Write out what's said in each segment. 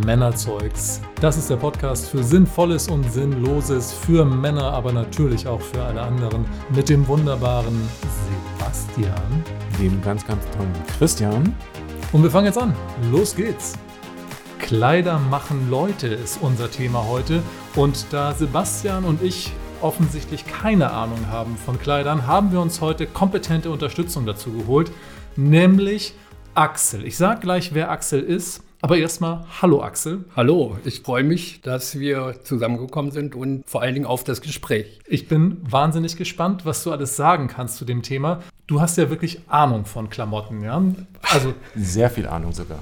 Männerzeugs. Das ist der Podcast für Sinnvolles und Sinnloses, für Männer, aber natürlich auch für alle anderen. Mit dem wunderbaren Sebastian. Dem ganz, ganz tollen Christian. Und wir fangen jetzt an. Los geht's. Kleider machen Leute ist unser Thema heute. Und da Sebastian und ich offensichtlich keine Ahnung haben von Kleidern, haben wir uns heute kompetente Unterstützung dazu geholt, nämlich Axel. Ich sage gleich, wer Axel ist. Aber erstmal, hallo Axel. Hallo, ich freue mich, dass wir zusammengekommen sind und vor allen Dingen auf das Gespräch. Ich bin wahnsinnig gespannt, was du alles sagen kannst zu dem Thema. Du hast ja wirklich Ahnung von Klamotten, ja? Also sehr viel Ahnung sogar.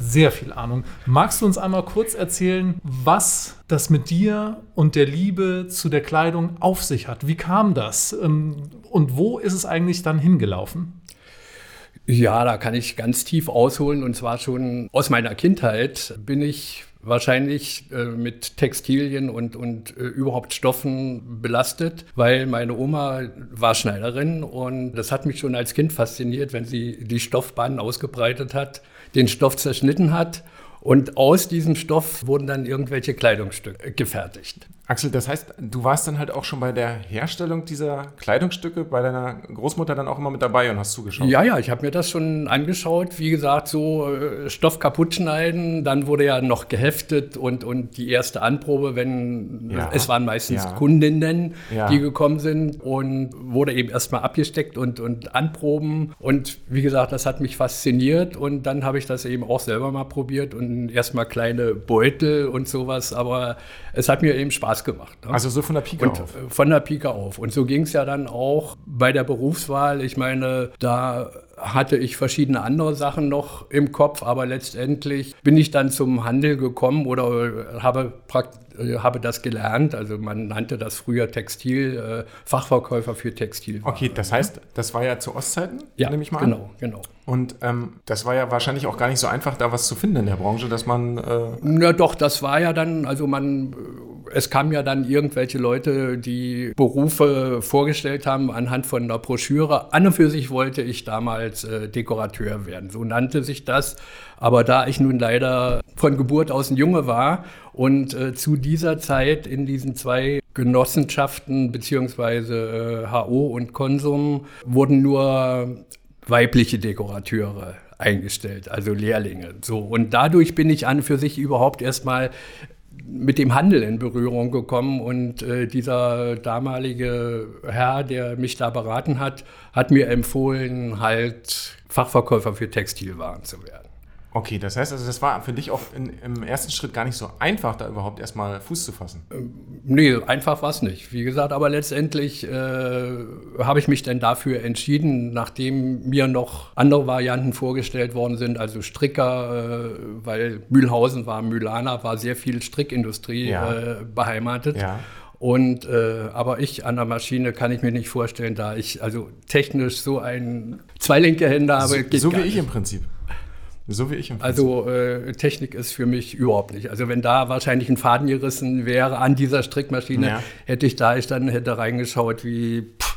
Sehr viel Ahnung. Magst du uns einmal kurz erzählen, was das mit dir und der Liebe zu der Kleidung auf sich hat? Wie kam das? Ähm, und wo ist es eigentlich dann hingelaufen? Ja, da kann ich ganz tief ausholen. Und zwar schon aus meiner Kindheit bin ich wahrscheinlich äh, mit Textilien und, und äh, überhaupt Stoffen belastet, weil meine Oma war Schneiderin. Und das hat mich schon als Kind fasziniert, wenn sie die Stoffbahnen ausgebreitet hat, den Stoff zerschnitten hat. Und aus diesem Stoff wurden dann irgendwelche Kleidungsstücke gefertigt. Axel, das heißt, du warst dann halt auch schon bei der Herstellung dieser Kleidungsstücke bei deiner Großmutter dann auch immer mit dabei und hast zugeschaut? Ja, ja, ich habe mir das schon angeschaut. Wie gesagt, so äh, Stoff kaputt schneiden, dann wurde ja noch geheftet und, und die erste Anprobe, wenn ja. es waren meistens ja. Kundinnen, ja. die gekommen sind und wurde eben erstmal abgesteckt und, und anproben. Und wie gesagt, das hat mich fasziniert und dann habe ich das eben auch selber mal probiert und erstmal kleine Beutel und sowas, aber es hat mir eben Spaß Spaß gemacht. Ne? Also so von der Pike und, auf? Äh, von der Pike auf. Und so ging es ja dann auch bei der Berufswahl. Ich meine, da hatte ich verschiedene andere Sachen noch im Kopf, aber letztendlich bin ich dann zum Handel gekommen oder habe praktisch äh, habe das gelernt. Also man nannte das früher Textil, äh, Fachverkäufer für Textil. Okay, das heißt, das war ja zu Ostzeiten, ja, nehme ich mal genau, an. Genau, genau. Und ähm, das war ja wahrscheinlich auch gar nicht so einfach, da was zu finden in der Branche, dass man. Äh Na doch, das war ja dann, also man, es kamen ja dann irgendwelche Leute, die Berufe vorgestellt haben anhand von einer Broschüre. An und für sich wollte ich damals äh, Dekorateur werden, so nannte sich das. Aber da ich nun leider von Geburt aus ein Junge war und äh, zu dieser Zeit in diesen zwei Genossenschaften beziehungsweise äh, HO und Konsum wurden nur weibliche Dekorateure eingestellt, also Lehrlinge. So und dadurch bin ich an für sich überhaupt erstmal mit dem Handel in Berührung gekommen und äh, dieser damalige Herr, der mich da beraten hat, hat mir empfohlen, halt Fachverkäufer für Textilwaren zu werden. Okay, das heißt also, das war für dich auch in, im ersten Schritt gar nicht so einfach, da überhaupt erstmal Fuß zu fassen. Ähm, nee, einfach war es nicht. Wie gesagt, aber letztendlich äh, habe ich mich dann dafür entschieden, nachdem mir noch andere Varianten vorgestellt worden sind, also Stricker, äh, weil Mühlhausen war, Mühlaner war sehr viel Strickindustrie ja. äh, beheimatet. Ja. Und äh, aber ich an der Maschine kann ich mir nicht vorstellen, da ich also technisch so ein zwei linke Hände habe. So, so wie ich im Prinzip. So wie ich im Also äh, Technik ist für mich überhaupt nicht. Also wenn da wahrscheinlich ein Faden gerissen wäre an dieser Strickmaschine, ja. hätte ich da ich dann hätte reingeschaut wie pff,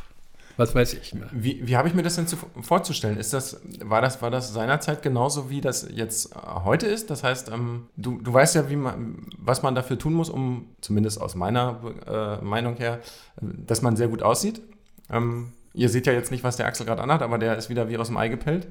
was weiß ich. Ne? Wie, wie habe ich mir das denn zu, vorzustellen? Ist das, war, das, war das seinerzeit genauso, wie das jetzt äh, heute ist? Das heißt, ähm, du, du weißt ja, wie man, was man dafür tun muss, um, zumindest aus meiner äh, Meinung her, dass man sehr gut aussieht. Ähm, ihr seht ja jetzt nicht, was der Axel gerade anhat, aber der ist wieder wie aus dem Ei gepellt.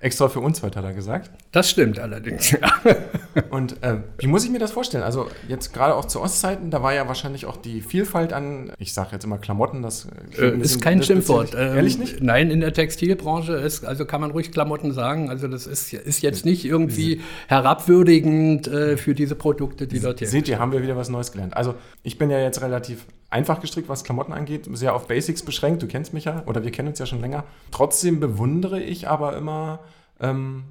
Extra für uns heute, hat er gesagt. Das stimmt allerdings, ja. Und äh, wie muss ich mir das vorstellen? Also jetzt gerade auch zu Ostzeiten, da war ja wahrscheinlich auch die Vielfalt an, ich sage jetzt immer Klamotten, das äh, ist kein Schimpfwort. Ähm, Ehrlich nicht? Nein, in der Textilbranche ist, also kann man ruhig Klamotten sagen. Also das ist, ist jetzt nicht irgendwie herabwürdigend äh, für diese Produkte, die dort hier Seht ihr, haben wir wieder was Neues gelernt. Also ich bin ja jetzt relativ einfach gestrickt, was Klamotten angeht, sehr auf Basics beschränkt. Du kennst mich ja, oder wir kennen uns ja schon länger. Trotzdem bewundere ich aber immer, ähm,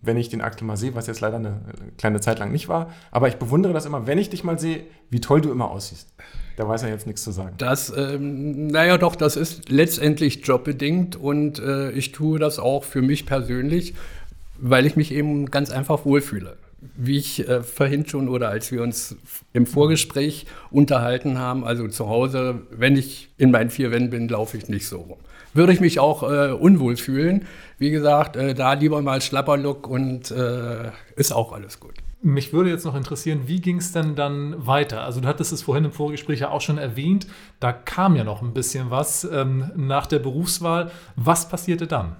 wenn ich den Axel mal sehe, was jetzt leider eine kleine Zeit lang nicht war, aber ich bewundere das immer, wenn ich dich mal sehe, wie toll du immer aussiehst. Da weiß er jetzt nichts zu sagen. Das, ähm, naja, doch, das ist letztendlich jobbedingt und äh, ich tue das auch für mich persönlich, weil ich mich eben ganz einfach wohlfühle wie ich äh, vorhin schon oder als wir uns im Vorgespräch unterhalten haben, also zu Hause, wenn ich in meinen vier Wänden bin, laufe ich nicht so rum. Würde ich mich auch äh, unwohl fühlen. Wie gesagt, äh, da lieber mal Schlapperlook und äh, ist auch alles gut. Mich würde jetzt noch interessieren, wie ging es denn dann weiter? Also du hattest es vorhin im Vorgespräch ja auch schon erwähnt, da kam ja noch ein bisschen was ähm, nach der Berufswahl. Was passierte dann?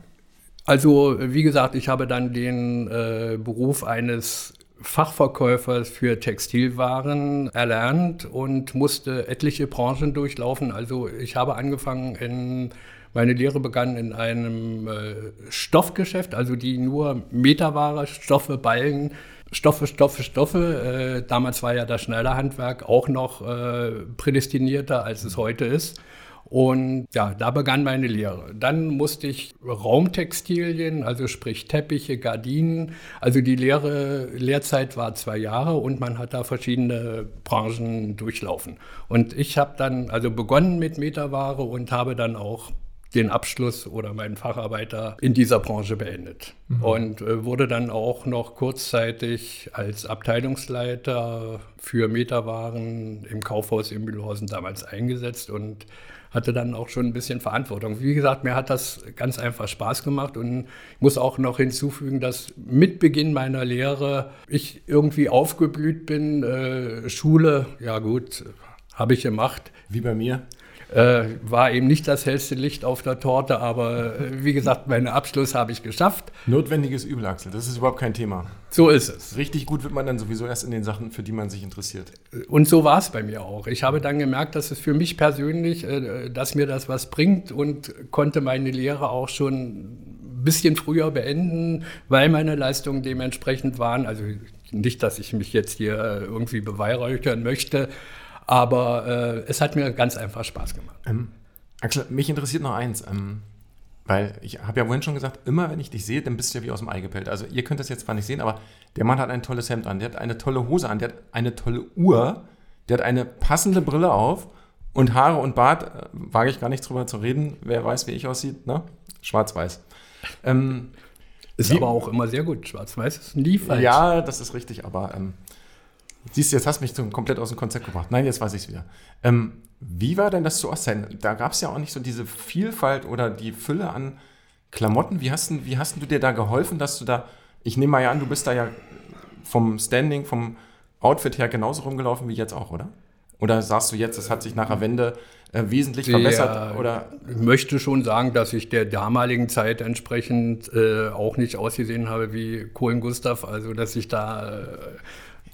Also wie gesagt, ich habe dann den äh, Beruf eines Fachverkäufers für Textilwaren erlernt und musste etliche Branchen durchlaufen. Also ich habe angefangen in meine Lehre begann in einem äh, Stoffgeschäft, also die nur Meterware, Stoffe, Ballen, Stoffe, Stoffe, Stoffe. Äh, damals war ja das Schneiderhandwerk auch noch äh, prädestinierter, als es heute ist. Und ja, da begann meine Lehre. Dann musste ich Raumtextilien, also sprich Teppiche, Gardinen. Also die Lehre, Lehrzeit war zwei Jahre und man hat da verschiedene Branchen durchlaufen. Und ich habe dann also begonnen mit Meterware und habe dann auch den Abschluss oder meinen Facharbeiter in dieser Branche beendet. Mhm. Und äh, wurde dann auch noch kurzzeitig als Abteilungsleiter für Meterwaren im Kaufhaus in Mühlhausen damals eingesetzt und hatte dann auch schon ein bisschen Verantwortung. Wie gesagt, mir hat das ganz einfach Spaß gemacht und ich muss auch noch hinzufügen, dass mit Beginn meiner Lehre ich irgendwie aufgeblüht bin. Äh, Schule, ja gut, habe ich gemacht. Wie bei mir? Äh, war eben nicht das hellste Licht auf der Torte, aber äh, wie gesagt, meinen Abschluss habe ich geschafft. Notwendiges Übel, Axel, das ist überhaupt kein Thema. So ist es. Richtig gut wird man dann sowieso erst in den Sachen, für die man sich interessiert. Und so war es bei mir auch. Ich habe dann gemerkt, dass es für mich persönlich, äh, dass mir das was bringt und konnte meine Lehre auch schon ein bisschen früher beenden, weil meine Leistungen dementsprechend waren. Also nicht, dass ich mich jetzt hier äh, irgendwie beweihräuchern möchte, aber äh, es hat mir ganz einfach Spaß gemacht. Ähm, Axel, mich interessiert noch eins. Ähm, weil ich habe ja vorhin schon gesagt, immer wenn ich dich sehe, dann bist du ja wie aus dem Ei gepellt. Also ihr könnt das jetzt zwar nicht sehen, aber der Mann hat ein tolles Hemd an, der hat eine tolle Hose an, der hat eine tolle Uhr, der hat eine passende Brille auf und Haare und Bart, äh, wage ich gar nicht drüber zu reden. Wer weiß, wie ich aussieht, ne? Schwarz-Weiß. Ähm, ist aber auch immer sehr gut. Schwarz-Weiß ist nie falsch. Ja, das ist richtig, aber ähm, Siehst du, jetzt hast du mich komplett aus dem Konzept gebracht. Nein, jetzt weiß ich es wieder. Ähm, wie war denn das zu Ostzeiten? Da gab es ja auch nicht so diese Vielfalt oder die Fülle an Klamotten. Wie hast, du, wie hast du dir da geholfen, dass du da, ich nehme mal ja an, du bist da ja vom Standing, vom Outfit her genauso rumgelaufen wie jetzt auch, oder? Oder sagst du jetzt, es hat sich nach der Wende äh, wesentlich der, verbessert? Oder? Ich möchte schon sagen, dass ich der damaligen Zeit entsprechend äh, auch nicht ausgesehen habe wie Kohlen Gustav. Also, dass ich da äh,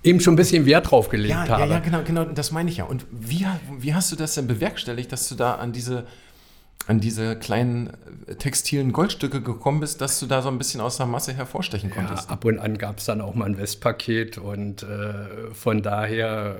eben schon ein bisschen Wert drauf gelegt ja, habe. Ja, ja, genau, genau, das meine ich ja. Und wie, wie hast du das denn bewerkstelligt, dass du da an diese, an diese kleinen äh, textilen Goldstücke gekommen bist, dass du da so ein bisschen aus der Masse hervorstechen konntest? Ja, ab und an gab es dann auch mal ein Westpaket und äh, von daher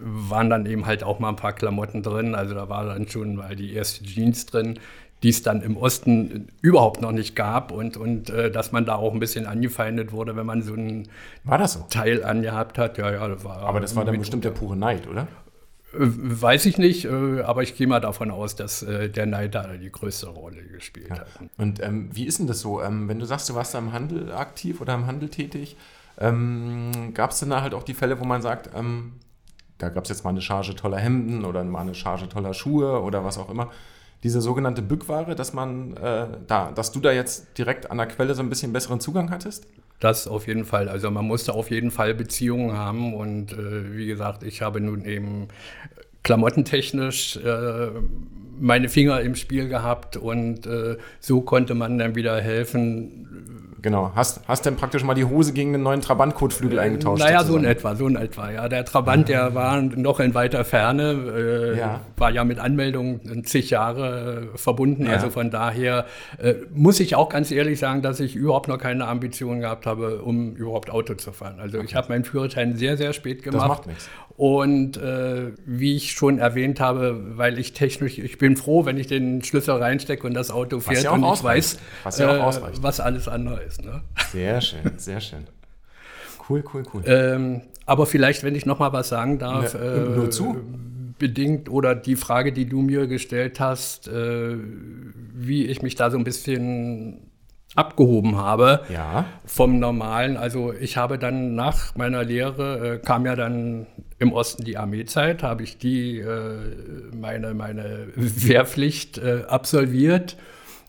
waren dann eben halt auch mal ein paar Klamotten drin. Also da war dann schon mal die erste Jeans drin, die es dann im Osten überhaupt noch nicht gab und, und äh, dass man da auch ein bisschen angefeindet wurde, wenn man so ein war das so? Teil angehabt hat. Ja, ja, das war aber das war dann bestimmt der pure Neid, oder? Äh, weiß ich nicht, äh, aber ich gehe mal davon aus, dass äh, der Neid da die größte Rolle gespielt ja. hat. Und ähm, wie ist denn das so? Ähm, wenn du sagst, du warst da im Handel aktiv oder im Handel tätig, ähm, gab es denn da halt auch die Fälle, wo man sagt, ähm, da gab es jetzt mal eine Charge toller Hemden oder mal eine Charge toller Schuhe oder was auch immer diese sogenannte Bückware, dass man äh, da, dass du da jetzt direkt an der Quelle so ein bisschen besseren Zugang hattest? Das auf jeden Fall. Also man musste auf jeden Fall Beziehungen haben und äh, wie gesagt, ich habe nun eben klamottentechnisch äh, meine Finger im Spiel gehabt und äh, so konnte man dann wieder helfen, Genau. Hast, hast denn praktisch mal die Hose gegen den neuen Trabant-Kotflügel eingetauscht? Naja, sozusagen. so in etwa, so in etwa. Ja, der Trabant, der war noch in weiter Ferne, äh, ja. war ja mit Anmeldung zig Jahre äh, verbunden. Ja. Also von daher äh, muss ich auch ganz ehrlich sagen, dass ich überhaupt noch keine Ambitionen gehabt habe, um überhaupt Auto zu fahren. Also okay. ich habe meinen Führerschein sehr, sehr spät gemacht. Das macht nichts. Und äh, wie ich schon erwähnt habe, weil ich technisch, ich bin froh, wenn ich den Schlüssel reinstecke und das Auto fährt ja und ich weiß, ja äh, was alles andere ist. Ne? Sehr schön, sehr schön. Cool, cool, cool. Ähm, aber vielleicht, wenn ich noch mal was sagen darf, äh, nur zu. bedingt oder die Frage, die du mir gestellt hast, äh, wie ich mich da so ein bisschen abgehoben habe ja. vom Normalen. Also ich habe dann nach meiner Lehre, äh, kam ja dann im Osten die Armeezeit, habe ich die äh, meine, meine Wehrpflicht äh, absolviert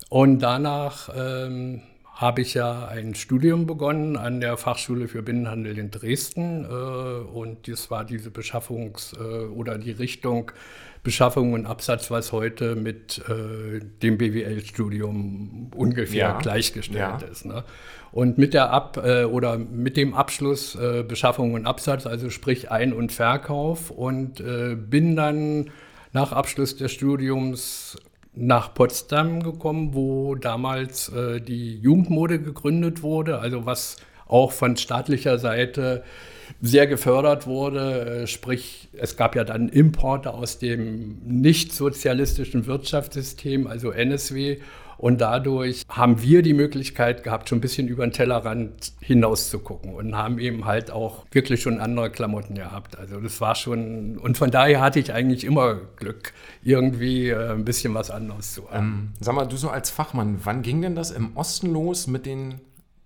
und danach ähm, habe ich ja ein Studium begonnen an der Fachschule für Binnenhandel in Dresden äh, und das war diese Beschaffungs- äh, oder die Richtung Beschaffung und Absatz, was heute mit äh, dem BWL-Studium ungefähr ja. gleichgestellt ja. ist. Ne? Und mit der Ab äh, oder mit dem Abschluss äh, Beschaffung und Absatz, also sprich Ein- und Verkauf und äh, bin dann nach Abschluss des Studiums nach Potsdam gekommen, wo damals äh, die Jugendmode gegründet wurde, also was auch von staatlicher Seite sehr gefördert wurde. Äh, sprich, es gab ja dann Importe aus dem nicht sozialistischen Wirtschaftssystem, also NSW. Und dadurch haben wir die Möglichkeit gehabt, schon ein bisschen über den Tellerrand hinaus zu gucken und haben eben halt auch wirklich schon andere Klamotten gehabt. Also das war schon, und von daher hatte ich eigentlich immer Glück, irgendwie äh, ein bisschen was anderes zu haben. Ähm, sag mal, du so als Fachmann, wann ging denn das im Osten los mit den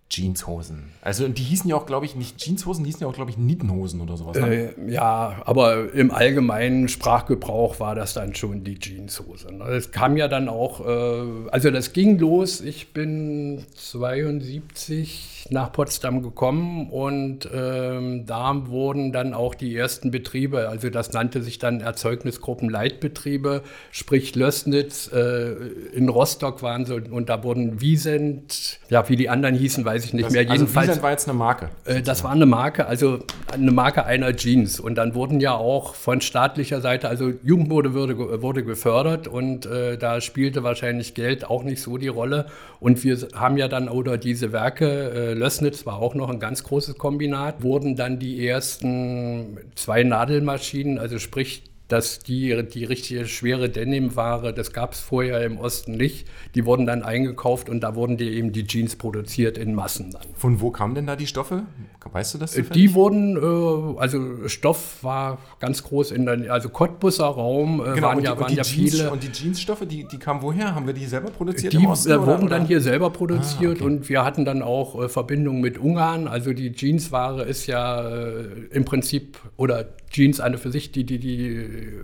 Jeanshosen. Also die hießen ja auch, glaube ich, nicht Jeanshosen, die hießen ja auch, glaube ich, Nietenhosen oder sowas. Ne? Äh, ja, aber im allgemeinen Sprachgebrauch war das dann schon die Jeanshose. Ne? Es kam ja dann auch, äh, also das ging los, ich bin 72 nach Potsdam gekommen und ähm, da wurden dann auch die ersten Betriebe, also das nannte sich dann Erzeugnisgruppen Leitbetriebe, sprich Lößnitz, äh, in Rostock waren sie und da wurden Wiesent, ja, wie die anderen hießen, weiß ich nicht das, mehr. Also Jedenfalls, Wiesent war jetzt eine Marke. Äh, das war eine Marke, also eine Marke einer Jeans und dann wurden ja auch von staatlicher Seite, also Jugendmode wurde, wurde gefördert und äh, da spielte wahrscheinlich Geld auch nicht so die Rolle und wir haben ja dann oder diese Werke äh, Lößnitz war auch noch ein ganz großes Kombinat, wurden dann die ersten zwei Nadelmaschinen, also sprich dass die, die richtige schwere Denim-Ware, das gab es vorher im Osten nicht, die wurden dann eingekauft und da wurden die eben die Jeans produziert in Massen dann. Von wo kamen denn da die Stoffe? Weißt du das? Zufällig? Die wurden, äh, also Stoff war ganz groß in der, also Cottbusser Raum äh, genau, waren, die, ja, waren ja Jeans, viele. Und die Jeansstoffe, die, die kamen woher? Haben wir die selber produziert? Die Osten, äh, wurden oder? dann hier selber produziert ah, okay. und wir hatten dann auch äh, Verbindungen mit Ungarn. Also die Jeansware ist ja äh, im Prinzip, oder Jeans eine für sich die, die, die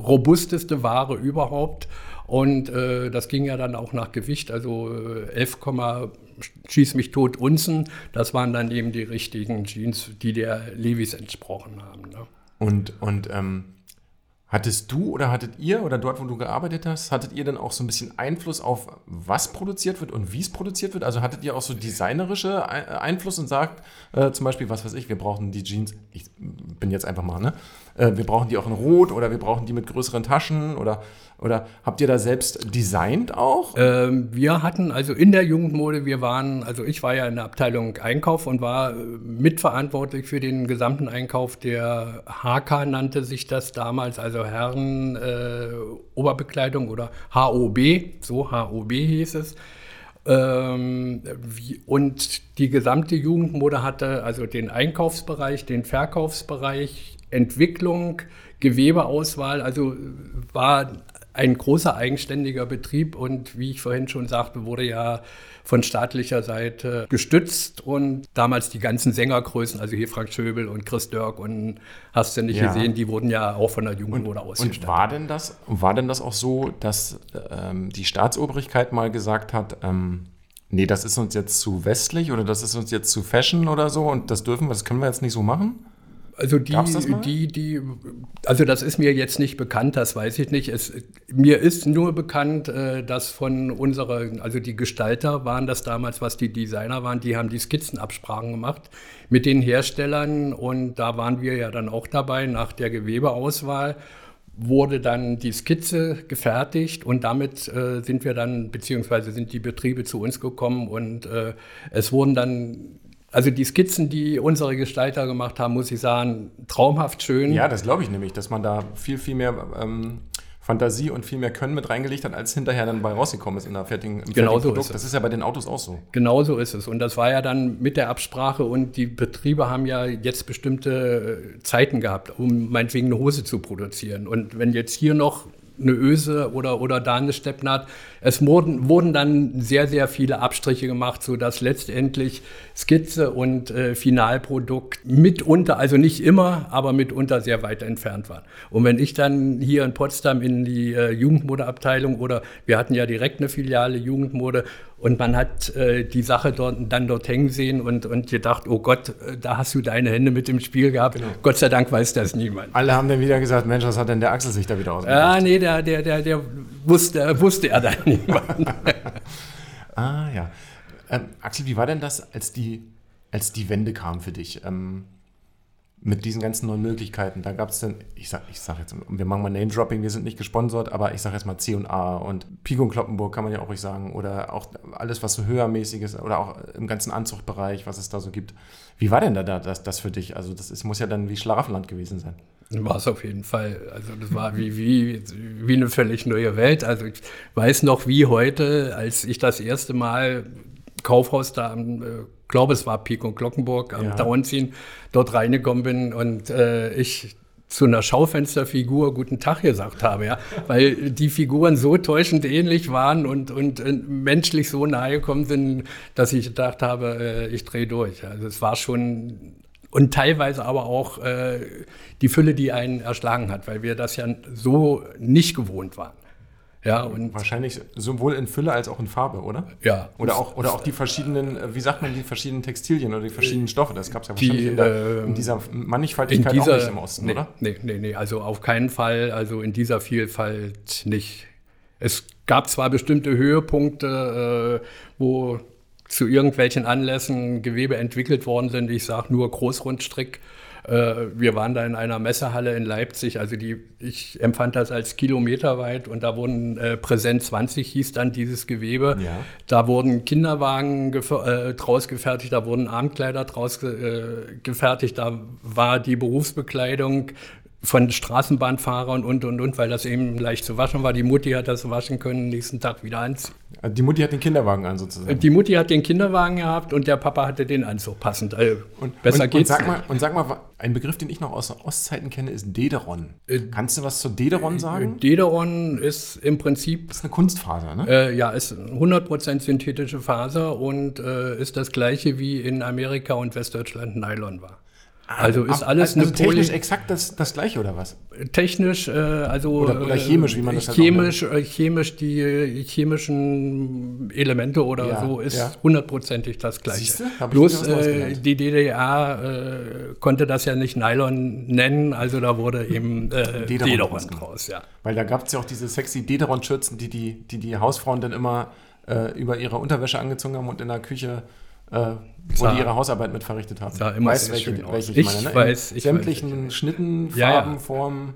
robusteste Ware überhaupt. Und äh, das ging ja dann auch nach Gewicht, also äh, 11, schieß mich tot Unzen. Das waren dann eben die richtigen Jeans, die der Levis entsprochen haben. Ne? Und, und ähm, Hattest du oder hattet ihr oder dort, wo du gearbeitet hast, hattet ihr dann auch so ein bisschen Einfluss auf, was produziert wird und wie es produziert wird? Also hattet ihr auch so designerische Einfluss und sagt äh, zum Beispiel, was weiß ich, wir brauchen die Jeans, ich bin jetzt einfach mal, ne? Äh, wir brauchen die auch in Rot oder wir brauchen die mit größeren Taschen oder, oder habt ihr da selbst designt auch? Ähm, wir hatten also in der Jugendmode, wir waren, also ich war ja in der Abteilung Einkauf und war äh, mitverantwortlich für den gesamten Einkauf der HK nannte sich das damals, also Herren äh, Oberbekleidung oder HOB, so HOB hieß es. Ähm, wie, und die gesamte Jugendmode hatte also den Einkaufsbereich, den Verkaufsbereich, Entwicklung, Gewebeauswahl, also war ein großer eigenständiger Betrieb und wie ich vorhin schon sagte, wurde ja von staatlicher Seite gestützt und damals die ganzen Sängergrößen, also hier Frank Schöbel und Chris Dirk und hast du nicht ja. gesehen, die wurden ja auch von der Jugendmode ausgestattet. Und war denn das, war denn das auch so, dass ähm, die Staatsobrigkeit mal gesagt hat, ähm, nee, das ist uns jetzt zu westlich oder das ist uns jetzt zu Fashion oder so und das dürfen wir, das können wir jetzt nicht so machen? Also die, die, die, also das ist mir jetzt nicht bekannt, das weiß ich nicht. Es, mir ist nur bekannt, äh, dass von unserer, also die Gestalter waren das damals, was die Designer waren, die haben die Skizzenabsprachen gemacht mit den Herstellern und da waren wir ja dann auch dabei nach der Gewebeauswahl wurde dann die Skizze gefertigt und damit äh, sind wir dann, beziehungsweise sind die Betriebe zu uns gekommen und äh, es wurden dann also die Skizzen, die unsere Gestalter gemacht haben, muss ich sagen, traumhaft schön. Ja, das glaube ich nämlich, dass man da viel, viel mehr ähm, Fantasie und viel mehr Können mit reingelegt hat, als hinterher dann bei rausgekommen ist in der fertigen, im genau fertigen so Produkt. Ist das ist ja bei den Autos auch so. Genau so ist es. Und das war ja dann mit der Absprache und die Betriebe haben ja jetzt bestimmte äh, Zeiten gehabt, um meinetwegen eine Hose zu produzieren. Und wenn jetzt hier noch eine Öse oder, oder da eine Steppnaht. Es wurden, wurden dann sehr, sehr viele Abstriche gemacht, sodass letztendlich Skizze und äh, Finalprodukt mitunter, also nicht immer, aber mitunter sehr weit entfernt waren. Und wenn ich dann hier in Potsdam in die äh, Jugendmodeabteilung oder wir hatten ja direkt eine Filiale Jugendmode und man hat äh, die Sache dort, dann dort hängen sehen und, und gedacht, oh Gott, äh, da hast du deine Hände mit im Spiel gehabt. Genau. Gott sei Dank weiß das niemand. Alle haben dann wieder gesagt, Mensch, was hat denn der Axel sich da wieder ausgedacht? Ja, nee, der, der, der, der wusste, wusste er dann niemand. ah, ja. Ähm, Axel, wie war denn das, als die, als die Wende kam für dich? Ähm, mit diesen ganzen neuen Möglichkeiten. Da gab es dann, ich sag, ich sag jetzt, wir machen mal Name-Dropping, wir sind nicht gesponsert, aber ich sage jetzt mal C&A und Pico und Kloppenburg kann man ja auch ruhig sagen oder auch alles, was so höhermäßig ist oder auch im ganzen Anzuchtbereich, was es da so gibt. Wie war denn da, da das, das für dich? Also das ist, muss ja dann wie Schlafland gewesen sein. War es auf jeden Fall. Also das war wie, wie, wie eine völlig neue Welt. Also ich weiß noch wie heute, als ich das erste Mal Kaufhaus da am, äh, glaube es war Pico Glockenburg am ja. Downziehen, dort reingekommen bin und äh, ich zu einer Schaufensterfigur guten Tag gesagt habe, ja, weil die Figuren so täuschend ähnlich waren und, und, und menschlich so nahe gekommen sind, dass ich gedacht habe, äh, ich drehe durch. Also es war schon und teilweise aber auch äh, die Fülle, die einen erschlagen hat, weil wir das ja so nicht gewohnt waren. Ja, und Wahrscheinlich sowohl in Fülle als auch in Farbe, oder? Ja. Oder auch, oder auch die verschiedenen, äh, wie sagt man, die verschiedenen Textilien oder die verschiedenen Stoffe. Das gab es ja wahrscheinlich die, in, der, in, ähm, dieser Mannigfaltigkeit in dieser, auch nicht im Osten, nee, oder? Nee, nee, nee, also auf keinen Fall, also in dieser Vielfalt nicht. Es gab zwar bestimmte Höhepunkte, äh, wo zu irgendwelchen Anlässen Gewebe entwickelt worden sind. Ich sage nur Großrundstrick äh, wir waren da in einer Messehalle in Leipzig, also die, ich empfand das als kilometerweit und da wurden äh, Präsent 20 hieß dann dieses Gewebe. Ja. Da wurden Kinderwagen äh, draus gefertigt, da wurden Armkleider draus äh, gefertigt, da war die Berufsbekleidung von Straßenbahnfahrern und, und, und, weil das eben leicht zu waschen war. Die Mutti hat das waschen können, nächsten Tag wieder anziehen. Die Mutti hat den Kinderwagen an sozusagen? Die Mutti hat den Kinderwagen gehabt und der Papa hatte den Anzug passend. Also und, besser und, geht's und sag, mal, und sag mal, ein Begriff, den ich noch aus Ostzeiten kenne, ist Dederon. Äh, Kannst du was zu Dederon sagen? Dederon ist im Prinzip... Das ist eine Kunstfaser, ne? Äh, ja, ist 100% synthetische Faser und äh, ist das gleiche wie in Amerika und Westdeutschland Nylon war. Also ist alles also technisch exakt das, das gleiche oder was? Technisch, äh, also oder, oder, chemisch, wie man das chemisch, halt äh, chemisch die äh, chemischen Elemente oder ja, so ist hundertprozentig ja. das gleiche. Siehste? Bloß äh, die DDR äh, konnte das ja nicht Nylon nennen, also da wurde eben äh, Dederon, raus. Ja. Weil da gab es ja auch diese sexy Dederon-Schürzen, die die, die die Hausfrauen dann immer äh, über ihre Unterwäsche angezogen haben und in der Küche äh, wo die ihre Hausarbeit mit verrichtet haben. Sah immer weißt, welche, welche ich, ich meine, ne? weiß, ich sämtlichen weiß, Schnitten, Farben, ja, ja. Formen.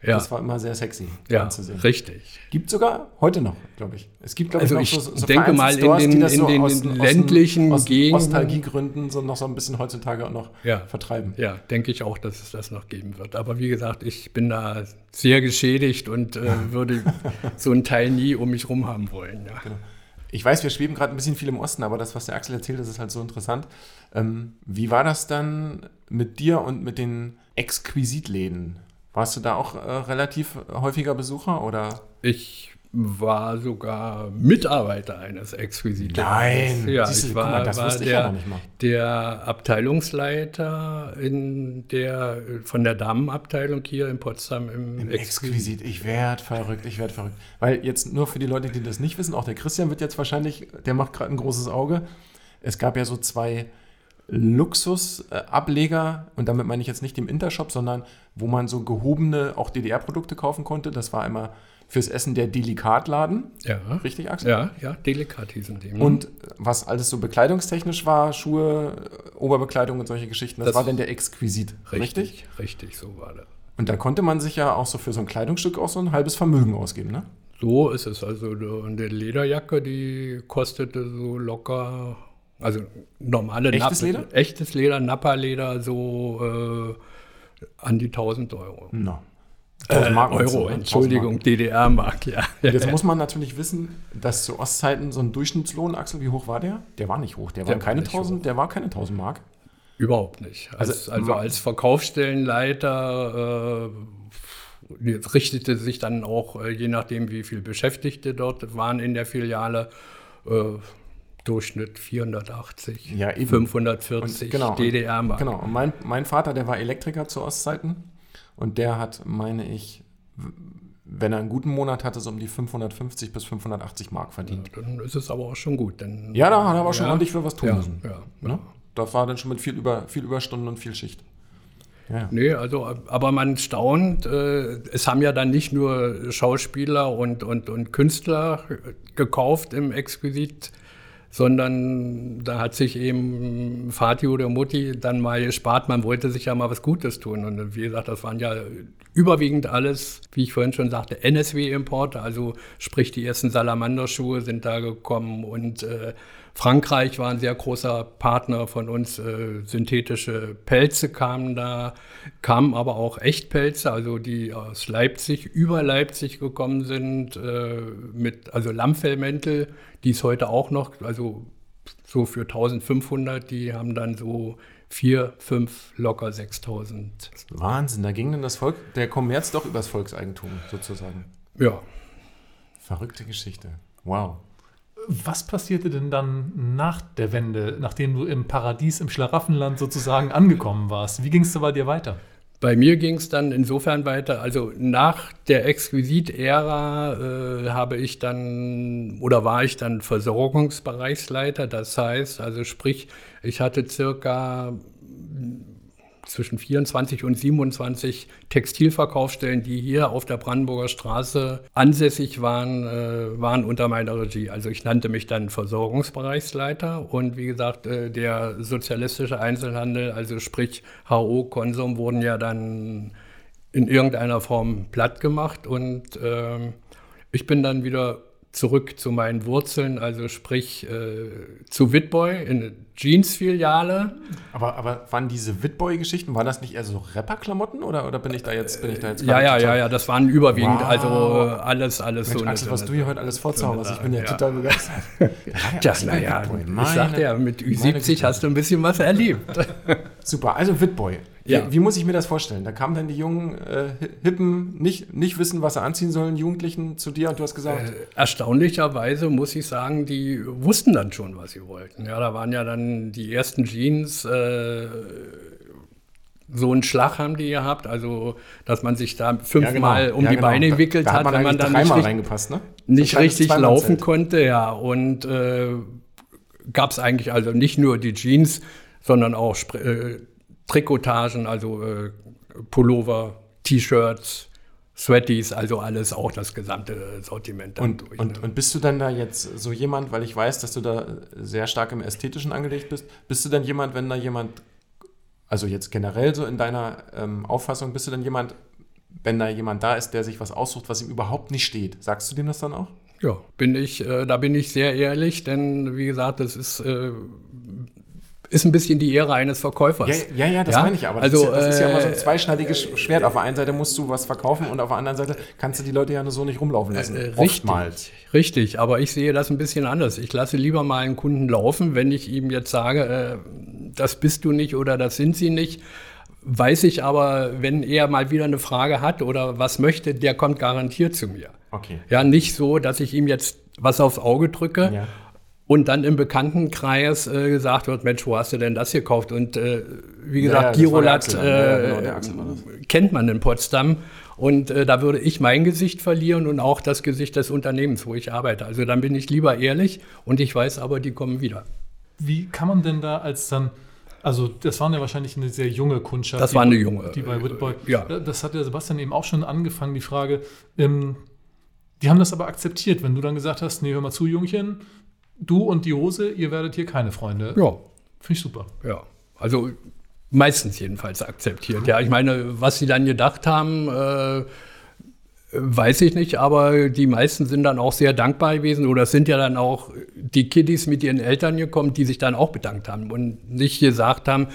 Ja. Das war immer sehr sexy ja, anzusehen. Richtig. Gibt sogar heute noch, glaube ich. Es gibt, glaube also ich, noch so, so denke mal in den, in so den aus, ländlichen aus, Gegenden. Nostalgiegründen so noch so ein bisschen heutzutage auch noch ja. vertreiben. Ja, denke ich auch, dass es das noch geben wird. Aber wie gesagt, ich bin da sehr geschädigt und äh, würde so einen Teil nie um mich rum haben wollen. Ja. Genau. Ich weiß, wir schweben gerade ein bisschen viel im Osten, aber das, was der Axel erzählt, das ist halt so interessant. Ähm, wie war das dann mit dir und mit den Exquisitläden? Warst du da auch äh, relativ häufiger Besucher oder? Ich war sogar Mitarbeiter eines Exquisiten. Nein, ja, ich war, mal, war der, ja der, Abteilungsleiter in der, von der Damenabteilung hier in Potsdam im, Im Exquisit. Ich werde verrückt, ich werde verrückt. Weil jetzt nur für die Leute, die das nicht wissen, auch der Christian wird jetzt wahrscheinlich, der macht gerade ein großes Auge. Es gab ja so zwei Luxusableger, und damit meine ich jetzt nicht im Intershop, sondern wo man so gehobene, auch DDR-Produkte kaufen konnte. Das war immer fürs Essen der Delikatladen. Ja. Richtig, Axel? Ja, ja, Delikat hießen die. Ne? Und was alles so bekleidungstechnisch war, Schuhe, Oberbekleidung und solche Geschichten, das, das war denn der Exquisit. Richtig, richtig, richtig, so war das. Und da konnte man sich ja auch so für so ein Kleidungsstück auch so ein halbes Vermögen ausgeben, ne? So ist es. Also eine Lederjacke, die kostete so locker, also normale Echtes Leder? Echtes Leder, Nappa-Leder, so äh, an die 1000 Euro. No. Äh, Mark Euro, so, Entschuldigung, DDR-Mark, ja. Jetzt muss man natürlich wissen, dass zu Ostzeiten so ein Durchschnittslohn, Axel, wie hoch war der? Der war nicht hoch, der, der war keine 1000, der war keine 1000 Mark. Überhaupt nicht. Als, also, also als Verkaufsstellenleiter äh, richtete sich dann auch, äh, je nachdem, wie viele Beschäftigte dort waren in der Filiale, äh, Durchschnitt 480, Ja, eben. 540 Und genau, DDR-Mark. Genau, und mein, mein Vater, der war Elektriker zu Ostzeiten und der hat, meine ich, wenn er einen guten Monat hatte, so um die 550 bis 580 Mark verdient. Dann ist es aber auch schon gut. Denn, Ja, da hat er aber schon Ja. ordentlich für was tun ja, müssen. ja, Ne? Das war dann schon mit viel, über, viel Überstunden und viel Schicht. Ja. Nee, also, aber man staunt, äh, es haben ja dann nicht nur Schauspieler und, und, und Künstler gekauft im Exquisit, sondern da hat sich eben Vati oder Mutti dann mal gespart, man wollte sich ja mal was Gutes tun. Und wie gesagt, das waren ja überwiegend alles, wie ich vorhin schon sagte, NSW-Importe, also sprich die ersten Salamanderschuhe sind da gekommen und äh, Frankreich war ein sehr großer Partner von uns. Äh, synthetische Pelze kamen da, kamen aber auch Echtpelze, also die aus Leipzig, über Leipzig gekommen sind, äh, mit, also Lammfellmäntel, die es heute auch noch, also so für 1500, die haben dann so vier, fünf, locker 6000. Wahnsinn, da ging dann das Volk, der Kommerz doch übers Volkseigentum sozusagen. Ja, Verrückte Geschichte. Wow. Was passierte denn dann nach der Wende, nachdem du im Paradies, im Schlaraffenland sozusagen angekommen warst? Wie ging es bei dir weiter? Bei mir ging es dann insofern weiter, also nach der Exquisit-Ära äh, habe ich dann oder war ich dann Versorgungsbereichsleiter. Das heißt, also sprich, ich hatte circa zwischen 24 und 27 Textilverkaufsstellen, die hier auf der Brandenburger Straße ansässig waren, äh, waren unter meiner Regie. Also ich nannte mich dann Versorgungsbereichsleiter und wie gesagt, äh, der sozialistische Einzelhandel, also sprich HO, Konsum, wurden ja dann in irgendeiner Form platt gemacht und ähm, ich bin dann wieder zurück zu meinen Wurzeln, also sprich äh, zu Witboy in eine Jeans-Filiale. Aber, aber waren diese Witboy-Geschichten, waren das nicht eher so Rapper-Klamotten oder, oder bin ich da jetzt, bin ich da jetzt Ja, ja, ja, ja, das waren überwiegend, Wow. also äh, alles, alles Mensch, so. Axel, was du hier heute alles vorzauberst, ich bin ja, ja. total begeistert. Ja naja, ich sagte ja, mit meine Ü70 Güte. hast du ein bisschen was erlebt. Super, also Witboy. Ja. Wie, wie muss ich mir das vorstellen? Da kamen dann die jungen, äh, Hi- hippen, nicht, nicht wissen, was sie anziehen sollen, Jugendlichen zu dir und du hast gesagt, Äh, Erstaunlicherweise muss ich sagen, die wussten dann schon, was sie wollten. Ja, da waren ja dann die ersten Jeans, äh, so einen Schlag haben die gehabt, also dass man sich da ja, fünfmal genau. um Ja, die genau. Beine Da- gewickelt da hat, wenn man dann nicht, richtig- ne? nicht richtig laufen Zweimannzelt. konnte, ja. Und äh, gab es eigentlich also nicht nur die Jeans, sondern auch äh, Trikotagen, also äh, Pullover, T-Shirts, Sweaties, also alles, auch das gesamte Sortiment. Und, durch, und, ne? und bist du dann da jetzt so jemand, weil ich weiß, dass du da sehr stark im Ästhetischen angelegt bist, bist du dann jemand, wenn da jemand, also jetzt generell so in deiner ähm, Auffassung, bist du dann jemand, wenn da jemand da ist, der sich was aussucht, was ihm überhaupt nicht steht, sagst du dem das dann auch? Ja, bin ich, äh, da bin ich sehr ehrlich, denn wie gesagt, das ist, äh, ist ein bisschen die Ehre eines Verkäufers. Ja, ja, ja das Ja, meine ich aber. also, das, ist ja, das ist ja immer so ein äh, zweischneidiges Schwert. Auf der einen Seite musst du was verkaufen und auf der anderen Seite kannst du die Leute ja nur so nicht rumlaufen lassen. Äh, Oftmals. Richtig, richtig, aber ich sehe das ein bisschen anders. Ich lasse lieber mal einen Kunden laufen, wenn ich ihm jetzt sage, äh, das bist du nicht oder das sind sie nicht. Weiß ich aber, wenn er mal wieder eine Frage hat oder was möchte, der kommt garantiert zu mir. Okay. Ja, nicht so, dass ich ihm jetzt was aufs Auge drücke Ja. Und dann im Bekanntenkreis äh, gesagt wird, Mensch, wo hast du denn das gekauft? Und äh, wie Ja, gesagt, ja, Girolat dann. Ja, ja, genau, äh, kennt man in Potsdam. Und äh, da würde ich mein Gesicht verlieren und auch das Gesicht des Unternehmens, wo ich arbeite. Also dann bin ich lieber ehrlich und ich weiß aber, die kommen wieder. Wie kann man denn da als dann, also das waren ja wahrscheinlich eine sehr junge Kundschaft. Das war eine junge, Die bei Whitboy. äh, ja. Das hat der Sebastian eben auch schon angefangen, die Frage. Ähm, die haben das aber akzeptiert, wenn du dann gesagt hast, nee, hör mal zu, Jungchen, du und die Hose, ihr werdet hier keine Freunde. Ja, Finde ich super. ja. Also meistens jedenfalls akzeptiert. Ja, ich meine, was sie dann gedacht haben, äh, weiß ich nicht, aber die meisten sind dann auch sehr dankbar gewesen oder es sind ja dann auch die Kiddies mit ihren Eltern gekommen, die sich dann auch bedankt haben und nicht gesagt haben,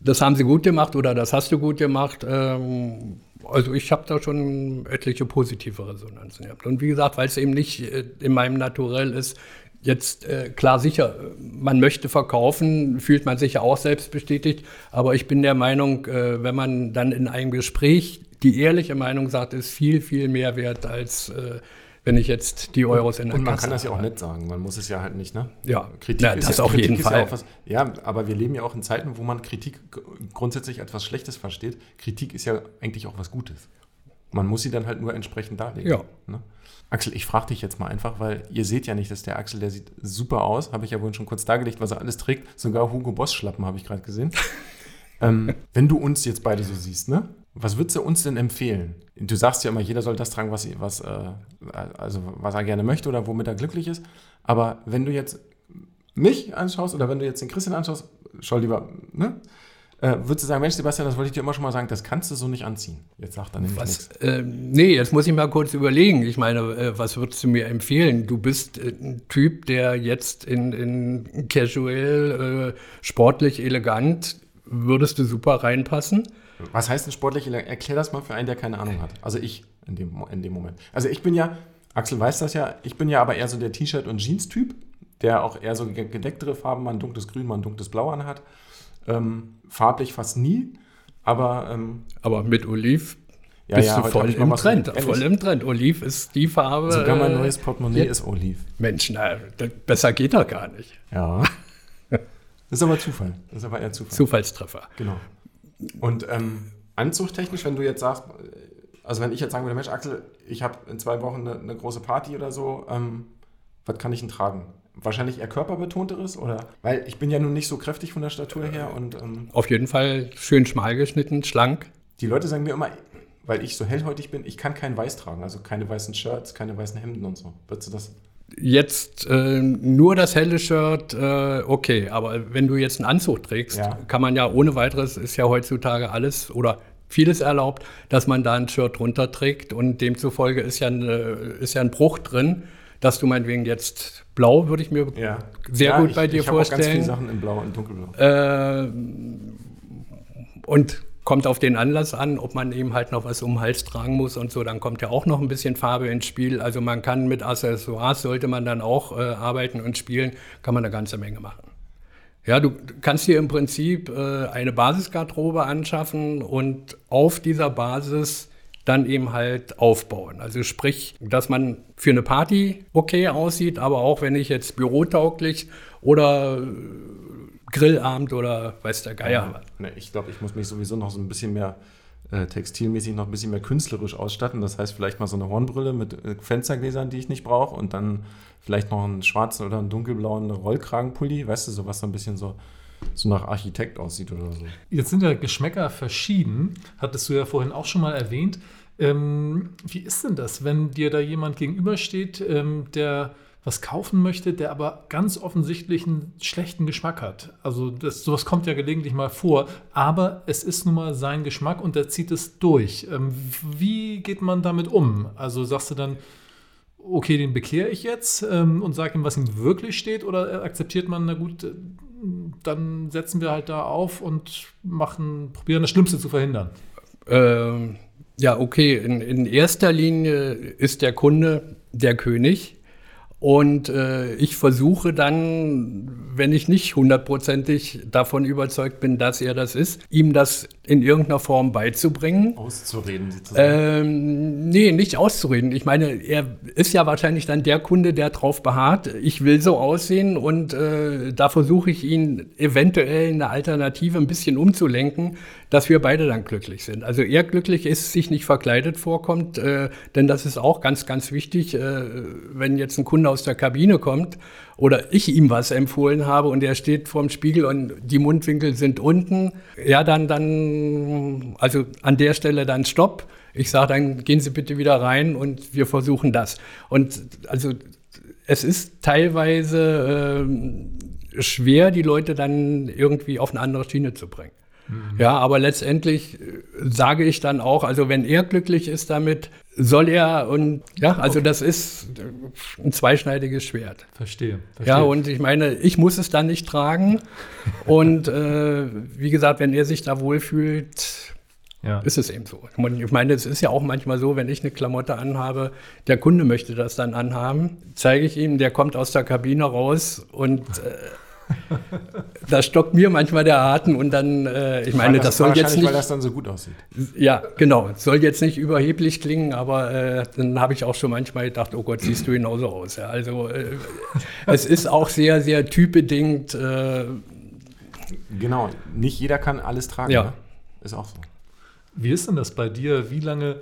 das haben sie gut gemacht oder das hast du gut gemacht. Ähm, also ich habe da schon etliche positive Resonanzen gehabt. Und wie gesagt, weil es eben nicht äh, in meinem Naturell ist, jetzt äh, klar sicher, man möchte verkaufen, fühlt man sich ja auch selbst bestätigt, aber ich bin der Meinung, äh, wenn man dann in einem Gespräch die ehrliche Meinung sagt, ist viel, viel mehr wert als äh, wenn ich jetzt die Euros in der Und man Kasse kann das ja auch nicht sagen. Man muss es ja halt nicht, ne? Ja, Kritik Na, ist das ja, auf Kritik jeden ist Fall. Ja, was, ja, aber wir leben ja auch in Zeiten, wo man Kritik grundsätzlich etwas Schlechtes versteht. Kritik ist ja eigentlich auch was Gutes. Man muss sie dann halt nur entsprechend darlegen. Ja. Ne? Axel, ich frage dich jetzt mal einfach, weil ihr seht ja nicht, dass der Axel, der sieht super aus, habe ich ja vorhin schon kurz dargelegt, was er alles trägt. Sogar Hugo Boss Schlappen habe ich gerade gesehen. ähm, wenn du uns jetzt beide so siehst, ne? Was würdest du uns denn empfehlen? Du sagst ja immer, jeder soll das tragen, was, was, äh, also was er gerne möchte oder womit er glücklich ist. Aber wenn du jetzt mich anschaust oder wenn du jetzt den Christian anschaust, schau lieber, ne? Äh, würdest du sagen, Mensch, Sebastian, das wollte ich dir immer schon mal sagen, das kannst du so nicht anziehen. Jetzt sagt er nämlich Was, nichts. äh, nee, jetzt muss ich mal kurz überlegen. Ich meine, äh, was würdest du mir empfehlen? Du bist äh, ein Typ, der jetzt in, in casual, äh, sportlich, elegant, würdest du super reinpassen? Was heißt denn sportlich? Erklär das mal für einen, der keine Ahnung hat. Also ich in dem, in dem Moment. Also ich bin ja, Axel weiß das ja, ich bin ja aber eher so der T-Shirt- und Jeans-Typ, der auch eher so ge- gedecktere Farben, mal ein dunkles Grün, mal ein dunkles Blau anhat. Ähm, farblich fast nie, aber ähm, Aber mit Oliv ja, bist ja, du voll im Trend. ehrlich, Voll im Trend. Oliv ist die Farbe. Sogar mein äh, neues Portemonnaie ja. ist Oliv. Mensch, na, besser geht doch gar nicht. Ja. Das ist aber Zufall. Das ist aber eher Zufall. Zufallstreffer. Genau. Und ähm, anzugtechnisch, wenn du jetzt sagst, also wenn ich jetzt sagen würde, Mensch, Axel, ich habe in zwei Wochen eine, eine große Party oder so, ähm, was kann ich denn tragen? Wahrscheinlich eher körperbetonteres oder? Weil ich bin ja nun nicht so kräftig von der Statur her und ähm, Auf jeden Fall schön schmal geschnitten, schlank. die Leute sagen mir immer, weil ich so hellhäutig bin, ich kann kein Weiß tragen, also keine weißen Shirts, keine weißen Hemden und so. Würdest du das? Jetzt äh, nur das helle Shirt, äh, okay, aber wenn du jetzt einen Anzug trägst, Ja. kann man ja ohne weiteres, ist ja heutzutage alles oder vieles erlaubt, dass man da ein Shirt drunter trägt und demzufolge ist ja, eine, ist ja ein Bruch drin, dass du meinetwegen jetzt blau, würde ich mir Ja. sehr ja, gut ich, bei dir ich hab Auch ganz viele vorstellen. Sachen in Blau und Dunkelblau. Äh, und kommt auf den Anlass an, ob man eben halt noch was um den Hals tragen muss und so, dann kommt ja auch noch ein bisschen Farbe ins Spiel. Also man kann mit Accessoires, sollte man dann auch äh, arbeiten und spielen, kann man eine ganze Menge machen. Ja, du kannst dir im Prinzip äh, eine Basisgarderobe anschaffen und auf dieser Basis dann eben halt aufbauen. Also sprich, dass man für eine Party okay aussieht, aber auch wenn ich jetzt bürotauglich oder äh, Grillabend oder weiß der Geier was. Ne, ich glaube, ich muss mich sowieso noch so ein bisschen mehr äh, textilmäßig noch ein bisschen mehr künstlerisch ausstatten. Das heißt, vielleicht mal so eine Hornbrille mit äh, Fenstergläsern, die ich nicht brauche, und dann vielleicht noch einen schwarzen oder einen dunkelblauen Rollkragenpulli, weißt du, so was so ein bisschen so, so nach Architekt aussieht oder so. Jetzt sind ja Geschmäcker verschieden, hattest du ja vorhin auch schon mal erwähnt. Ähm, wie ist denn das, wenn dir da jemand gegenübersteht, ähm, der was kaufen möchte, der aber ganz offensichtlich einen schlechten Geschmack hat? Also das, sowas kommt ja gelegentlich mal vor, aber es ist nun mal sein Geschmack und der zieht es durch. Ähm, wie geht man damit um? Also sagst du dann, okay, den bekehre ich jetzt ähm, und sage ihm, was ihm wirklich steht, oder akzeptiert man, na gut, dann setzen wir halt da auf und machen, probieren das Schlimmste zu verhindern. Ähm, ja, okay. In, in erster Linie ist der Kunde der König. Und äh, ich versuche dann, wenn ich nicht hundertprozentig davon überzeugt bin, dass er das ist, ihm das in irgendeiner Form beizubringen. Auszureden sozusagen. Ähm, nee, nicht auszureden. Ich meine, er ist ja wahrscheinlich dann der Kunde, der drauf beharrt, ich will so aussehen und äh, da versuche ich ihn eventuell eine Alternative ein bisschen umzulenken, dass wir beide dann glücklich sind. Also er glücklich ist, sich nicht verkleidet vorkommt, äh, denn das ist auch ganz, ganz wichtig, äh, wenn jetzt ein Kunde aus der Kabine kommt oder ich ihm was empfohlen habe und er steht vorm Spiegel und die Mundwinkel sind unten, ja, dann, dann, also an der Stelle dann Stopp. Ich sage, dann gehen Sie bitte wieder rein und wir versuchen das. Und also es ist teilweise ähm, schwer, die Leute dann irgendwie auf eine andere Schiene zu bringen. Ja, aber letztendlich äh, sage ich dann auch, also wenn er glücklich ist damit, soll er und ja, also das ist äh, ein zweischneidiges Schwert. Verstehe. verstehe. Ja, und ich meine, ich muss es dann nicht tragen. und äh, wie gesagt, wenn er sich da wohlfühlt, ja. ist es eben so. Ich meine, es ist ja auch manchmal so, wenn ich eine Klamotte anhabe, der Kunde möchte das dann anhaben, zeige ich ihm, der kommt aus der Kabine raus und äh, da stockt mir manchmal der Atem und dann, äh, ich meine, das, das soll jetzt nicht. weil das dann so gut aussieht. Ja, genau. Soll jetzt nicht überheblich klingen, aber äh, dann habe ich auch schon manchmal gedacht, oh Gott, siehst du genauso aus. Ja, also äh, es ist auch sehr, sehr typbedingt. Äh, genau, nicht jeder kann alles tragen. Ja. Ne? Ist auch so. Wie ist denn das bei dir? Wie lange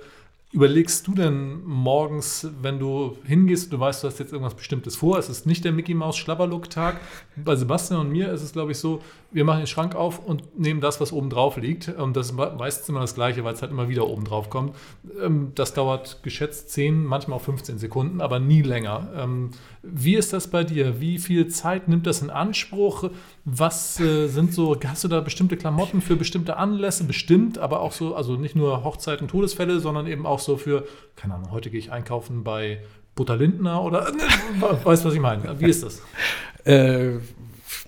überlegst du denn morgens, wenn du hingehst, du weißt, du hast jetzt irgendwas Bestimmtes vor, es ist nicht der Mickey Maus Schlabberlook-Tag. Bei Sebastian und mir ist es, glaube ich, so, wir machen den Schrank auf und nehmen das, was oben drauf liegt. Und das ist meistens immer das Gleiche, weil es halt immer wieder oben drauf kommt. Ähm, das dauert geschätzt 10, manchmal auch 15 Sekunden, aber nie länger. Ähm, wie ist das bei dir? Wie viel Zeit nimmt das in Anspruch? Was äh, sind so, hast du da bestimmte Klamotten für bestimmte Anlässe? Bestimmt, aber auch so, also nicht nur Hochzeiten, Todesfälle, sondern eben auch so für, keine Ahnung, heute gehe ich einkaufen bei Butter Lindner oder weißt du, was ich meine? Wie ist das? Äh,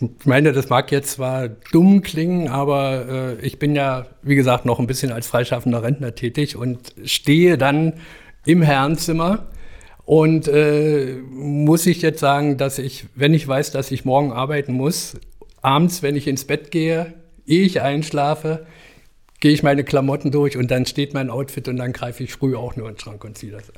ich meine, das mag jetzt zwar dumm klingen, aber äh, ich bin ja, wie gesagt, noch ein bisschen als freischaffender Rentner tätig und stehe dann im Herrenzimmer und äh, muss ich jetzt sagen, dass ich, wenn ich weiß, dass ich morgen arbeiten muss, abends, wenn ich ins Bett gehe, ehe ich einschlafe, gehe ich meine Klamotten durch und dann steht mein Outfit und dann greife ich früh auch nur in den Schrank und ziehe das.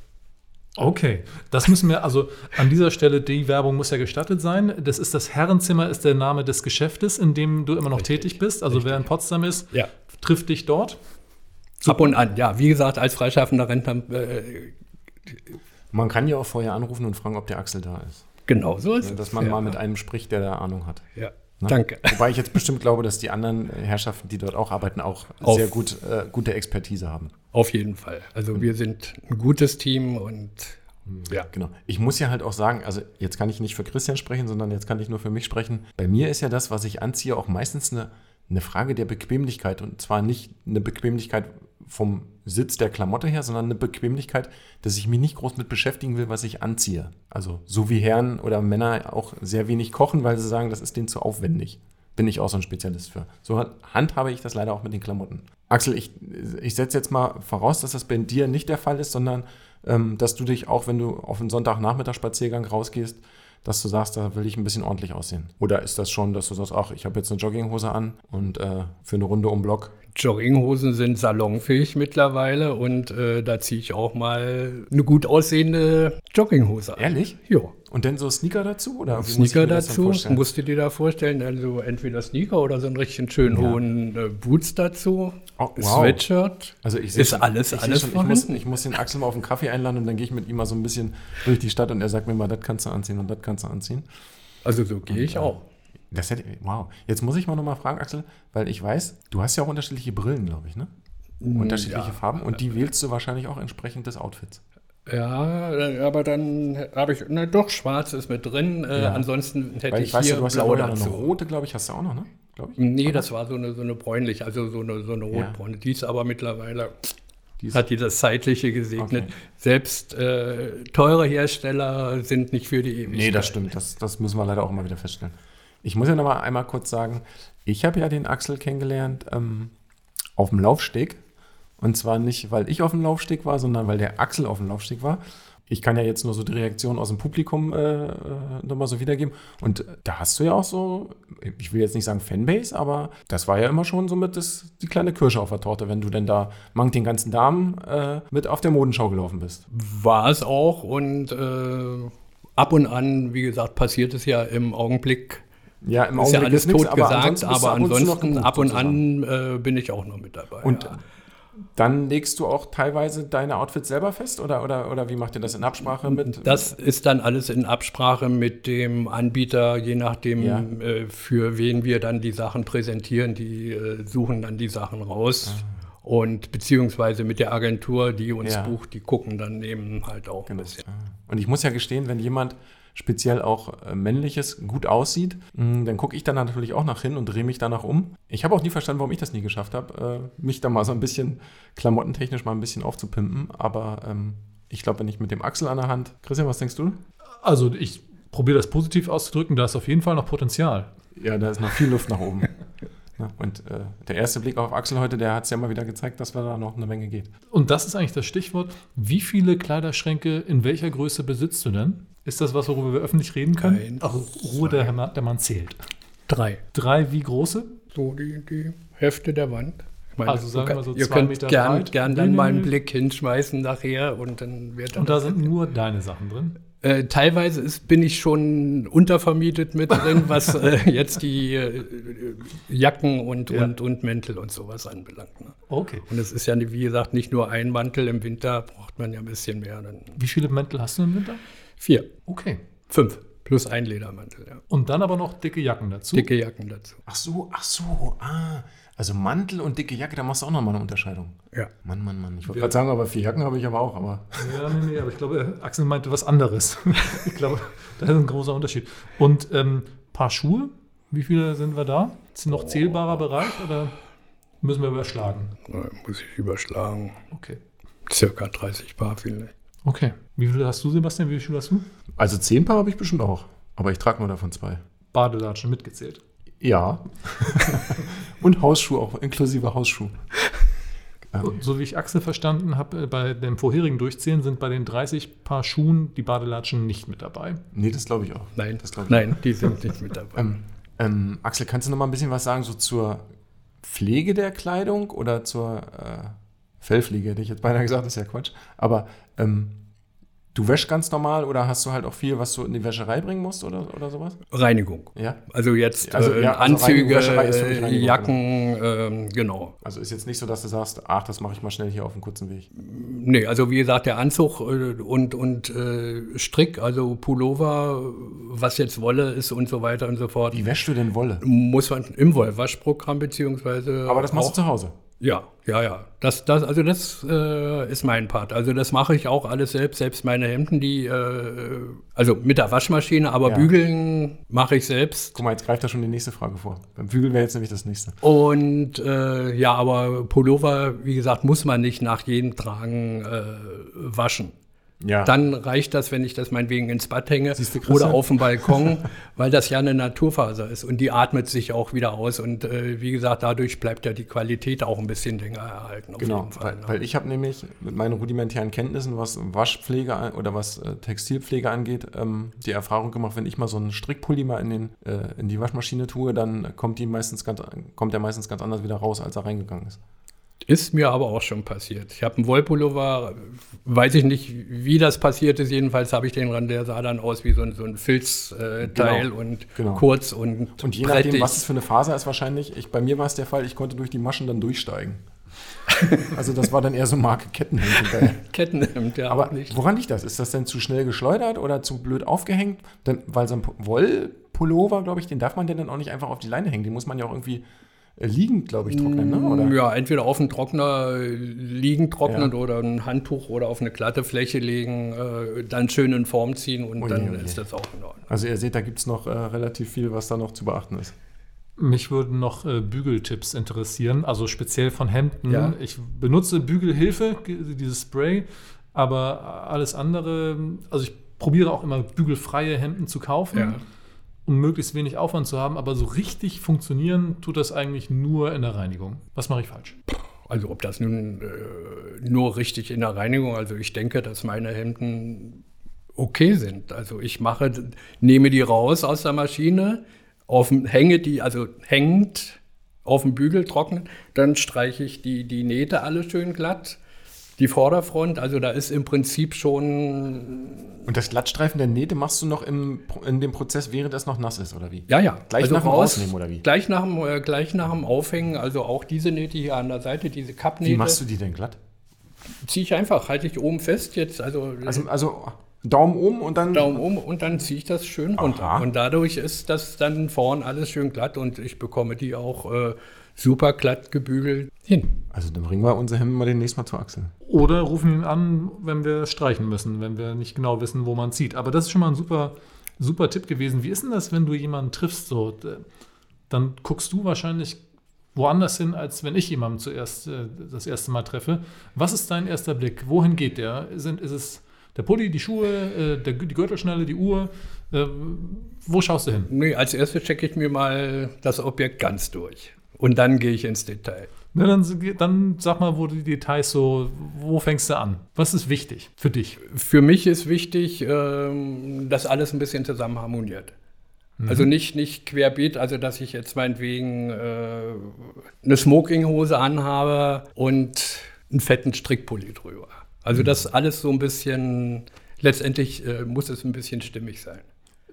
Okay, das müssen wir, also an dieser Stelle, die Werbung muss ja gestattet sein. Das ist das Herrenzimmer, ist der Name des Geschäftes, in dem du immer noch Richtig. tätig bist. Also Richtig. wer in Potsdam ist, ja. trifft dich dort. Super. Ab und an, ja. Wie gesagt, als freischaffender Rentner äh, man kann ja auch vorher anrufen und fragen, ob der Axel da ist. Genau, so ist es. Dass man ja. mal mit einem spricht, der da Ahnung hat. Ja. Ne? Danke. Wobei ich jetzt bestimmt glaube, dass die anderen Herrschaften, die dort auch arbeiten, auch Auf, sehr gut, äh, gute Expertise haben. Auf jeden Fall. Also wir sind ein gutes Team und ja. Genau. Ich muss ja halt auch sagen, also jetzt kann ich nicht für Christian sprechen, sondern jetzt kann ich nur für mich sprechen. Bei mir ist ja das, was ich anziehe, auch meistens eine, eine Frage der Bequemlichkeit. Und zwar nicht eine Bequemlichkeit vom Sitz der Klamotte her, sondern eine Bequemlichkeit, dass ich mich nicht groß mit beschäftigen will, was ich anziehe. Also so wie Herren oder Männer auch sehr wenig kochen, weil sie sagen, das ist denen zu aufwendig. Bin ich auch so ein Spezialist für. So handhabe ich das leider auch mit den Klamotten. Axel, ich, ich setze jetzt mal voraus, dass das bei dir nicht der Fall ist, sondern ähm, dass du dich auch, wenn du auf einen Sonntagnachmittag-Spaziergang rausgehst, dass du sagst, da will ich ein bisschen ordentlich aussehen? Oder ist das schon, dass du sagst, ach, ich habe jetzt eine Jogginghose an und äh, für eine Runde um Block Jogginghosen sind salonfähig mittlerweile und äh, da ziehe ich auch mal eine gut aussehende Jogginghose an. Ehrlich? Ja. Und dann so Sneaker dazu? Oder Sneaker dazu, musst du dir da vorstellen, also entweder Sneaker oder so einen richtig schönen ja. hohen äh, Boots dazu, oh, wow. Sweatshirt. Also ich ist alles, ich alles schon, ich muss, ich muss den Axel mal auf einen Kaffee einladen und dann gehe ich mit ihm mal so ein bisschen durch die Stadt und er sagt mir mal, das kannst du anziehen und das kannst du anziehen. Also so gehe ich auch. Das hätte, wow. Jetzt muss ich mal nochmal fragen, Axel, weil ich weiß, du hast ja auch unterschiedliche Brillen, glaube ich, ne? Unterschiedliche ja. Farben und die wählst du wahrscheinlich auch entsprechend des Outfits. Ja, aber dann habe ich, na doch, schwarz ist mit drin. Äh, ja. Ansonsten hätte Weil ich, ich weiß, hier du hast blau ja dazu. Eine rote, glaube ich, hast du auch noch, ne? Ich. Nee, aber das war so eine, so eine bräunliche, also so eine, so eine rotbraune. Ja. Die ist aber mittlerweile, die hat die das Zeitliche gesegnet. Okay. Selbst äh, teure Hersteller sind nicht für die Ewigkeit. Nee, das stimmt. Das, das müssen wir leider auch immer wieder feststellen. Ich muss ja noch mal einmal kurz sagen, ich habe ja den Axel kennengelernt ähm, auf dem Laufsteg. Und zwar nicht, weil ich auf dem Laufsteg war, sondern weil der Axel auf dem Laufsteg war. Ich kann ja jetzt nur so die Reaktion aus dem Publikum äh, äh nochmal so wiedergeben. Und da hast du ja auch so, ich will jetzt nicht sagen Fanbase, aber das war ja immer schon so mit das, die kleine Kirsche auf der Torte, wenn du denn da mang den ganzen Damen äh, mit auf der Modenschau gelaufen bist. War es auch und äh, ab und an, wie gesagt, passiert es ja im Augenblick ja, im ist ja alles tot nix, gesagt, aber ansonsten, aber ansonsten ab und an äh, bin ich auch noch mit dabei. Und ja. dann legst du auch teilweise deine Outfits selber fest oder, oder, oder wie macht ihr das in Absprache mit? Das ist dann alles in Absprache mit dem Anbieter, je nachdem, ja. äh, für wen wir dann die Sachen präsentieren. Die äh, suchen dann die Sachen raus. Ah. Und beziehungsweise mit der Agentur, die uns bucht, die gucken dann eben halt auch genau. ein bisschen. Und ich muss ja gestehen, wenn jemand speziell auch äh, männliches gut aussieht, mm, dann gucke ich da natürlich auch nach hin und drehe mich danach um. Ich habe auch nie verstanden, warum ich das nie geschafft habe, äh, mich da mal so ein bisschen klamottentechnisch mal ein bisschen aufzupimpen. Aber ähm, ich glaube, wenn ich mit dem Axel an der Hand. Christian, was denkst du? Also ich probiere das positiv auszudrücken, da ist auf jeden Fall noch Potenzial. Ja, da ist noch viel Luft nach oben. Ja, und äh, der erste Blick auf Axel heute, der hat es ja mal wieder gezeigt, dass da noch eine Menge geht. Und das ist eigentlich das Stichwort. Wie viele Kleiderschränke in welcher Größe besitzt du denn? Ist das was, worüber wir öffentlich reden können? Nein. Ach, Ruhe, der, der Mann zählt. Drei. Drei wie große? So die, die Hälfte der Wand. Ich Also sagen wir so ihr zwei könnt Meter gern, breit. gern dann mal einen. Blick hinschmeißen nachher und dann wird dann Und da sind nur deine Sachen drin. Äh, teilweise ist, bin ich schon untervermietet mit drin, was äh, jetzt die äh, Jacken und, Ja. und, und Mäntel und sowas anbelangt. Ne? Okay. Und es ist ja, wie gesagt, nicht nur ein Mantel. Im Winter braucht man ja ein bisschen mehr. Wie viele Mäntel hast du im Winter? Vier, Okay. fünf. Plus ein Ledermantel, ja. Und dann aber noch dicke Jacken dazu. Dicke Jacken dazu. Ach so, ach so, ah. Also Mantel und dicke Jacke, da machst du auch nochmal eine Unterscheidung. Ja. Mann, Mann, Mann. Ich wollte gerade sagen, aber vier Jacken habe ich aber auch, aber. Ja, nee, nee, aber ich glaube, Axel meinte was anderes. ich glaube, da ist ein großer Unterschied. Und ähm, Paar Schuhe, wie viele sind wir da? Ist noch zählbarer Bereich oder müssen wir überschlagen? Muss ich überschlagen. Okay. Circa 30 Paar vielleicht. Okay. Wie viele hast du, Sebastian? Wie viele hast du? Also zehn Paar habe ich bestimmt auch. Aber ich trage nur davon zwei. Badelatschen mitgezählt. Ja. und Hausschuhe auch, inklusive Hausschuhe. Ähm, So wie ich Axel verstanden habe, äh, bei dem vorherigen Durchzählen sind bei den 30 Paar Schuhen die Badelatschen nicht mit dabei. nee, das glaube ich auch. Nein, Das ich. nein, die sind nicht mit dabei. Ähm, ähm, Axel, kannst du noch mal ein bisschen was sagen so zur Pflege der Kleidung oder zur äh, Fellpflege, hätte ich jetzt beinahe gesagt, das ist ja Quatsch. Aber ähm, du wäschst ganz normal oder hast du halt auch viel, was du in die Wäscherei bringen musst oder, oder sowas? Reinigung. Ja. Also jetzt Also, äh, ja, also Anzüge, Reinigung, äh, Jacken, ähm, genau. Also ist jetzt nicht so, dass du sagst, ach, das mache ich mal schnell hier auf dem kurzen Weg. Nee, also wie gesagt, der Anzug äh, und, und äh, Strick, also Pullover, was jetzt Wolle ist und so weiter und so fort, Wie wäschst du denn Wolle? muss man im Wollwaschprogramm beziehungsweise Aber das machst du zu Hause. Ja, ja, ja. Das, das, also das äh, ist mein Part. Also das mache ich auch alles selbst, selbst meine Hemden, die, äh, also mit der Waschmaschine, aber Ja. bügeln mache ich selbst. Guck mal, jetzt greift da schon die nächste Frage vor. Beim Bügeln wäre jetzt nämlich das nächste. Und äh, ja, aber Pullover, wie gesagt, muss man nicht nach jedem Tragen äh, waschen. Ja. Dann reicht das, wenn ich das meinetwegen ins Bad hänge oder auf dem Balkon, weil das ja eine Naturfaser ist und die atmet sich auch wieder aus. Und äh, wie gesagt, dadurch bleibt ja die Qualität auch ein bisschen länger erhalten. Auf Genau, jeden Fall, weil, ne? weil ich habe nämlich mit meinen rudimentären Kenntnissen, was Waschpflege oder was äh, Textilpflege angeht, ähm, die Erfahrung gemacht, wenn ich mal so einen Strickpulli mal in, den, äh, in die Waschmaschine tue, dann kommt, die meistens ganz, kommt der meistens ganz anders wieder raus, als er reingegangen ist. Ist mir aber auch schon passiert. Ich habe einen Wollpullover, weiß ich nicht, wie das passiert ist. Jedenfalls habe ich den ran, der sah dann aus wie so ein, so ein Filzteil äh, Teil Genau, und genau. kurz und, Und je nachdem, brettig. was es für eine Faser ist, wahrscheinlich, ich, bei mir war es der Fall, ich konnte durch die Maschen dann durchsteigen. also das war dann eher so Marke Kettenhemd. Kettenhemd, ja. Aber nicht. woran liegt das? Ist das denn zu schnell geschleudert oder zu blöd aufgehängt? Denn, weil so ein Wollpullover, glaube ich, den darf man denn dann auch nicht einfach auf die Leine hängen. Den muss man ja auch irgendwie liegend, glaube ich, trocknen, ne? Oder? Ja, entweder auf den Trockner äh, liegen trocknen oder ein Handtuch oder auf eine glatte Fläche legen, äh, dann schön in Form ziehen und Ui, dann ui. ist das auch in Ordnung. Also ihr seht, da gibt es noch äh, relativ viel, was da noch zu beachten ist. Mich würden noch äh, Bügeltipps interessieren, also speziell von Hemden. Ja. Ich benutze Bügelhilfe, ge- dieses Spray, aber alles andere, also ich probiere auch immer bügelfreie Hemden zu kaufen, Ja. Um möglichst wenig Aufwand zu haben, aber so richtig funktionieren tut das eigentlich nur in der Reinigung. Was mache ich falsch? Also ob das nun äh, nur richtig in der Reinigung, also ich denke, dass meine Hemden okay sind. Also ich mache, nehme die raus aus der Maschine, auf, hänge die, also hängend auf dem Bügel trocknen, dann streiche ich die, die Nähte alle schön glatt, die Vorderfront, also da ist im Prinzip schon, Und das Glattstreifen der Nähte machst du noch im, in dem Prozess, während es noch nass ist, oder wie? ja, ja. Also Gleich nach dem raus, Rausnehmen, oder wie? Gleich nach, dem, äh, gleich nach dem Aufhängen, also auch diese Nähte hier an der Seite, diese Kappnähte, Wie machst du die denn glatt? ziehe ich einfach, halte ich oben fest jetzt, also Also, also Daumen oben und dann. Daumen um und dann ziehe ich das schön runter. Aha. Und dadurch ist das dann vorn alles schön glatt und ich bekomme die auch äh, super glatt gebügelt hin. Also dann bringen wir unsere Hemden mal demnächst mal zu Axel. Oder rufen ihn an, wenn wir streichen müssen, wenn wir nicht genau wissen, wo man zieht. Aber das ist schon mal ein super, super Tipp gewesen. Wie ist denn das, wenn du jemanden triffst? So, dann guckst du wahrscheinlich woanders hin, als wenn ich jemanden zuerst äh, das erste Mal treffe. Was ist dein erster Blick? Wohin geht der? Sind, ist es der Pulli, die Schuhe, äh, der, die Gürtelschnalle, die Uhr? Äh, wo schaust du hin? Nee, als erstes checke ich mir mal das Objekt ganz durch. Und dann gehe ich ins Detail. Na, dann, dann sag mal, wo die Details so, wo fängst du an? Was ist wichtig für dich? Für mich ist wichtig, ähm, dass alles ein bisschen zusammen harmoniert. Mhm. Also nicht, nicht querbeet, also dass ich jetzt meinetwegen äh, eine Smokinghose anhabe und einen fetten Strickpulli drüber. Also das alles so ein bisschen, letztendlich äh, muss es ein bisschen stimmig sein.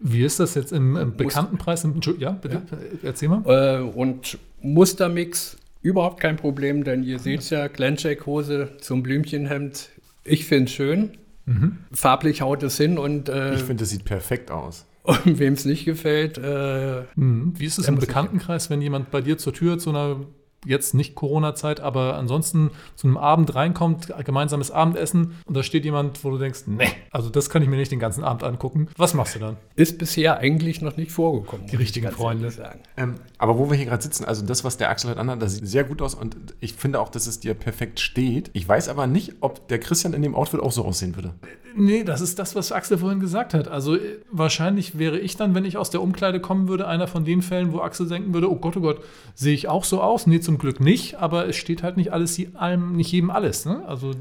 Wie ist das jetzt im, im Bekanntenpreis? Ja, bitte, ja. erzähl mal. Äh, und Mustermix überhaupt kein Problem, denn ihr seht ja, Glencheck-Hose zum Blümchenhemd. Ich finde es schön. Mhm. Farblich haut es hin und. Äh, ich finde, es sieht perfekt aus. Und wem es nicht gefällt. Äh, mhm. Wie ist es im Bekanntenkreis, wenn jemand bei dir zur Tür zu einer jetzt nicht Corona-Zeit, aber ansonsten zu einem Abend reinkommt, gemeinsames Abendessen und da steht jemand, wo du denkst, nee, also das kann ich mir nicht den ganzen Abend angucken. Was machst du dann? Ist bisher eigentlich noch nicht vorgekommen. Die richtigen Freunde. Ähm, aber wo wir hier gerade sitzen, also das, was der Axel heute anhat, das sieht sehr gut aus und ich finde auch, dass es dir perfekt steht. Ich weiß aber nicht, ob der Christian in dem Outfit auch so aussehen würde. Nee, das ist das, was Axel vorhin gesagt hat. Also äh, wahrscheinlich wäre ich dann, wenn ich aus der Umkleide kommen würde, einer von den Fällen, wo Axel denken würde, oh Gott, oh Gott, sehe ich auch so aus? Nee, zum Glück nicht, aber es steht halt nicht alles allem, nicht jedem alles. Ne? Also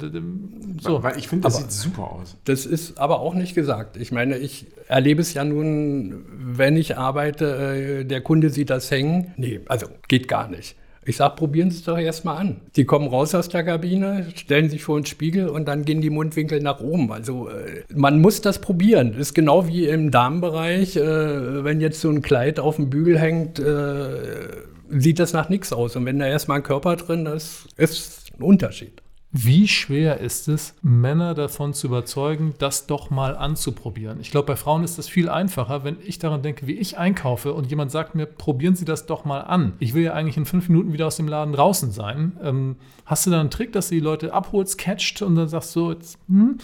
so. Weil ich finde, das aber sieht super aus. Das ist aber auch nicht gesagt. Ich meine, ich erlebe es ja nun, wenn ich arbeite, äh, der Kunde sieht das hängen. Nee, also geht gar nicht. Ich sage, probieren Sie es doch erstmal an. Die kommen raus aus der Kabine, stellen sich vor den Spiegel und dann gehen die Mundwinkel nach oben. Also äh, man muss das probieren. Das ist genau wie im Damenbereich. Äh, wenn jetzt so ein Kleid auf dem Bügel hängt, äh, sieht das nach nichts aus. Und wenn da erstmal ein Körper drin ist, ist ein Unterschied. Wie schwer ist es, Männer davon zu überzeugen, das doch mal anzuprobieren? Ich glaube, bei Frauen ist das viel einfacher, wenn ich daran denke, wie ich einkaufe und jemand sagt mir, probieren Sie das doch mal an. Ich will ja eigentlich in fünf Minuten wieder aus dem Laden draußen sein. Ähm, hast du da einen Trick, dass du die Leute abholst, catcht und dann sagst du, so, jetzt, hm?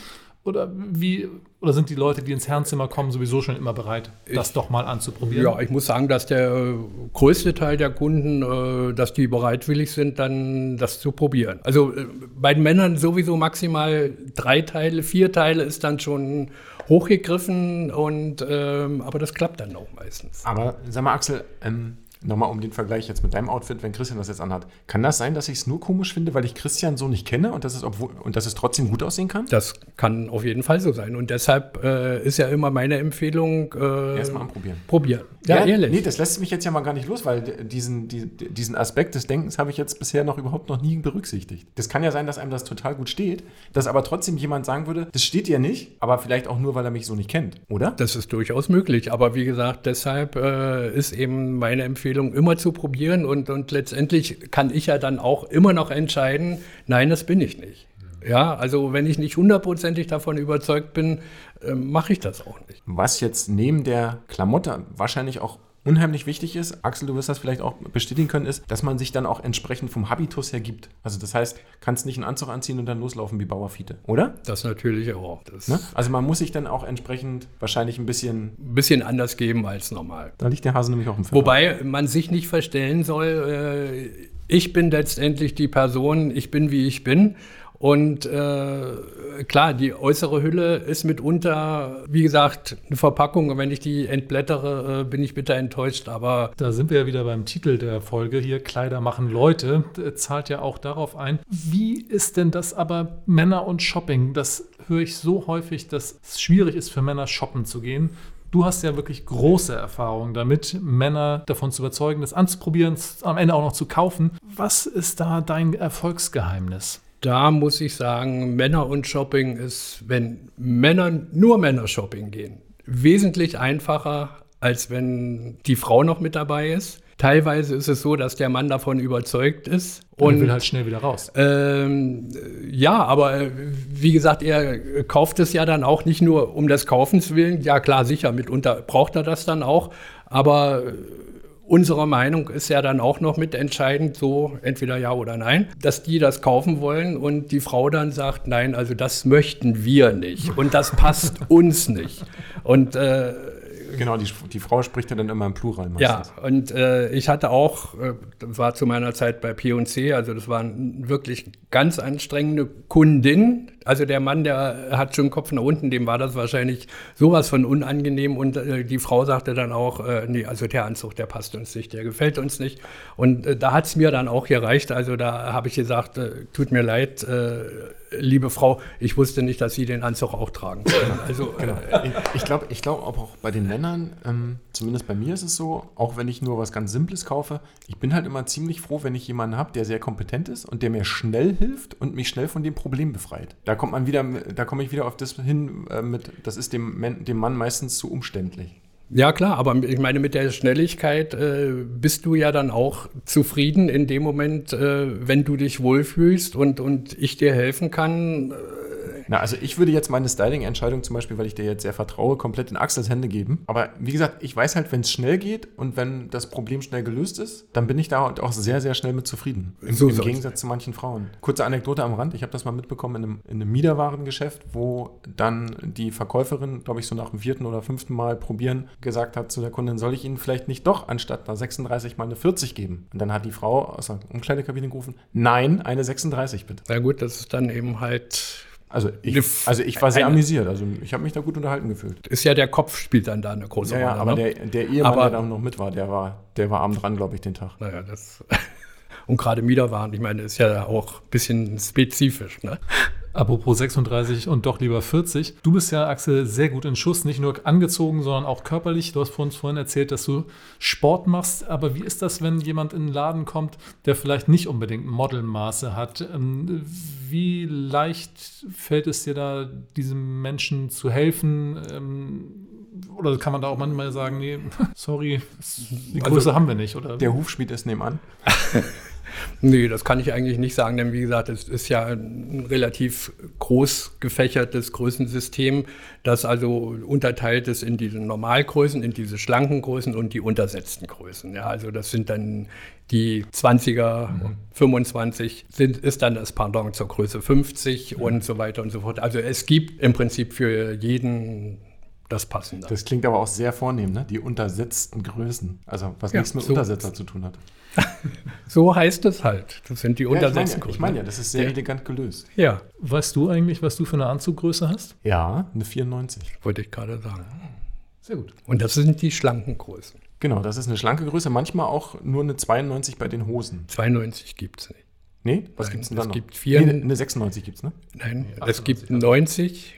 Oder wie, oder sind die Leute, die ins Herrenzimmer kommen, sowieso schon immer bereit, das ich, doch mal anzuprobieren? Ja, ich muss sagen, dass der äh, größte Teil der Kunden, äh, dass die bereitwillig sind, dann das zu probieren. Also äh, bei den Männern sowieso maximal drei Teile, vier Teile ist dann schon hochgegriffen und ähm, aber das klappt dann auch meistens. Aber sag mal, Axel, ähm, Nochmal um den Vergleich jetzt mit deinem Outfit, wenn Christian das jetzt anhat. Kann das sein, dass ich es nur komisch finde, weil ich Christian so nicht kenne und dass es, obwohl, und dass es trotzdem gut aussehen kann? Das kann auf jeden Fall so sein. Und deshalb äh, ist ja immer meine Empfehlung. Äh, Erstmal anprobieren. Probieren. Ja, ja, ehrlich. Nee, das lässt mich jetzt ja mal gar nicht los, weil diesen, die, diesen Aspekt des Denkens habe ich jetzt bisher noch überhaupt noch nie berücksichtigt. Das kann ja sein, dass einem das total gut steht, dass aber trotzdem jemand sagen würde, das steht dir nicht, aber vielleicht auch nur, weil er mich so nicht kennt, oder? Das ist durchaus möglich. Aber wie gesagt, deshalb äh, ist eben meine Empfehlung, immer zu probieren und, und letztendlich kann ich ja dann auch immer noch entscheiden, nein, das bin ich nicht. Ja, also wenn ich nicht hundertprozentig davon überzeugt bin, äh, mache ich das auch nicht. Was jetzt neben der Klamotte wahrscheinlich auch unheimlich wichtig ist, Axel, du wirst das vielleicht auch bestätigen können, ist, dass man sich dann auch entsprechend vom Habitus her gibt. Also das heißt, kannst nicht einen Anzug anziehen und dann loslaufen wie Bauerfiete, oder? Das natürlich auch. Das ne? Also man muss sich dann auch entsprechend wahrscheinlich ein bisschen... Ein bisschen anders geben als normal. Da liegt der Hase nämlich auch im Film. Wobei man sich nicht verstellen soll, äh, ich bin letztendlich die Person, ich bin wie ich bin und äh, klar, die äußere Hülle ist mitunter, wie gesagt, eine Verpackung. Und wenn ich die entblättere, äh, bin ich bitter enttäuscht. Aber da sind wir ja wieder beim Titel der Folge hier: Kleider machen Leute. Das zahlt ja auch darauf ein. Wie ist denn das aber Männer und Shopping? Das höre ich so häufig, dass es schwierig ist für Männer shoppen zu gehen. Du hast ja wirklich große Erfahrungen damit, Männer davon zu überzeugen, das anzuprobieren, am Ende auch noch zu kaufen. Was ist da dein Erfolgsgeheimnis? Da muss ich sagen, Männer und Shopping ist, wenn Männer nur Männer Shopping gehen, wesentlich einfacher, als wenn die Frau noch mit dabei ist. Teilweise ist es so, dass der Mann davon überzeugt ist. Und er will halt schnell wieder raus. Ähm, ja, aber äh, wie gesagt, er kauft es ja dann auch nicht nur um des Kaufens willen. Ja, klar, sicher, mitunter braucht er das dann auch. Aber Unsere Meinung ist ja dann auch noch mitentscheidend, so entweder ja oder nein, dass die das kaufen wollen und die Frau dann sagt, nein, also das möchten wir nicht und das passt uns nicht. Und äh, Genau, die, die Frau spricht ja dann immer im Plural meistens. Ja, und äh, ich hatte auch, äh, war zu meiner Zeit bei P&C, also das war wirklich ganz anstrengende Kundin. Also der Mann, der hat schon Kopf nach unten, dem war das wahrscheinlich sowas von unangenehm. Und äh, die Frau sagte dann auch, äh, nee, also der Anzug, der passt uns nicht, der gefällt uns nicht. Und äh, da hat es mir dann auch gereicht. Also da habe ich gesagt, äh, tut mir leid, liebe Frau, ich wusste nicht, dass Sie den Anzug auch tragen. Also, genau. Ich glaube ich glaub auch bei den Männern, ähm, zumindest bei mir ist es so, auch wenn ich nur was ganz Simples kaufe, ich bin halt immer ziemlich froh, wenn ich jemanden habe, der sehr kompetent ist und der mir schnell hilft und mich schnell von dem Problem befreit. Da kommt man wieder, da komme ich wieder auf das hin äh, mit, das ist dem, dem Mann meistens zu umständlich. Ja, klar, aber ich meine, mit der Schnelligkeit äh, bist du ja dann auch zufrieden in dem Moment, äh, wenn du dich wohlfühlst und, und ich dir helfen kann. Na, also ich würde jetzt meine Styling-Entscheidung zum Beispiel, weil ich dir jetzt sehr vertraue, komplett in Axels Hände geben. Aber wie gesagt, ich weiß halt, wenn es schnell geht und wenn das Problem schnell gelöst ist, dann bin ich da auch sehr, sehr schnell mit zufrieden. Im, so im Gegensatz zu manchen Frauen. Kurze Anekdote am Rand. Ich habe das mal mitbekommen in einem, in einem Miederwarengeschäft, wo dann die Verkäuferin, glaube ich, so nach dem vierten oder fünften Mal probieren, gesagt hat zu der Kundin, soll ich Ihnen vielleicht nicht doch anstatt einer 36 mal eine 40 geben? Und dann hat die Frau aus der Umkleidekabine gerufen, nein, eine 36 bitte. Na gut, das ist dann eben halt also ich, also ich war sehr eine, amüsiert. Also ich habe mich da gut unterhalten gefühlt. Ist ja der Kopf spielt dann da eine große Rolle. Ja, aber ne? der, der Ehemann, aber, der da noch mit war, der war, der war abend dran, glaube ich, den Tag. Naja, das. Und gerade Miederwaren, ich meine, ist ja auch ein bisschen spezifisch. Ne? Apropos 36 und doch lieber 40. Du bist ja, Axel, sehr gut in Schuss, nicht nur angezogen, sondern auch körperlich. Du hast uns vorhin erzählt, dass du Sport machst. Aber wie ist das, wenn jemand in den Laden kommt, der vielleicht nicht unbedingt Modelmaße hat? Ähm, wie leicht fällt es dir da, diesem Menschen zu helfen? Ähm, oder kann man da auch manchmal sagen, nee, sorry, die Größe also, haben wir nicht? Oder? Der Hufschmied ist nebenan. Nee, das kann ich eigentlich nicht sagen, denn wie gesagt, es ist ja ein relativ groß gefächertes Größensystem, das also unterteilt ist in diese Normalgrößen, in diese schlanken Größen und die untersetzten Größen. Ja, also das sind dann die 20er, mhm. 25 sind, ist dann das Pardon zur Größe 50 mhm. und so weiter und so fort. Also es gibt im Prinzip für jeden das Passende. Das klingt aber auch sehr vornehm, ne? Die untersetzten Größen. Also was ja, nichts mit so Untersetzer zu tun hat. so heißt es halt. Das sind die ja, Untersetzten. Ich meine ja, das ist sehr ja. elegant gelöst. Ja. Weißt du eigentlich, was du für eine Anzuggröße hast? Ja, eine 94. Wollte ich gerade sagen. Sehr gut. Und das sind die schlanken Größen. Genau, das ist eine schlanke Größe. Manchmal auch nur eine 92 bei den Hosen. 92 gibt es nicht. Nee, was gibt es denn dann es noch? Gibt vier, nee, eine 96 gibt es, ne? Nein, es gibt 90,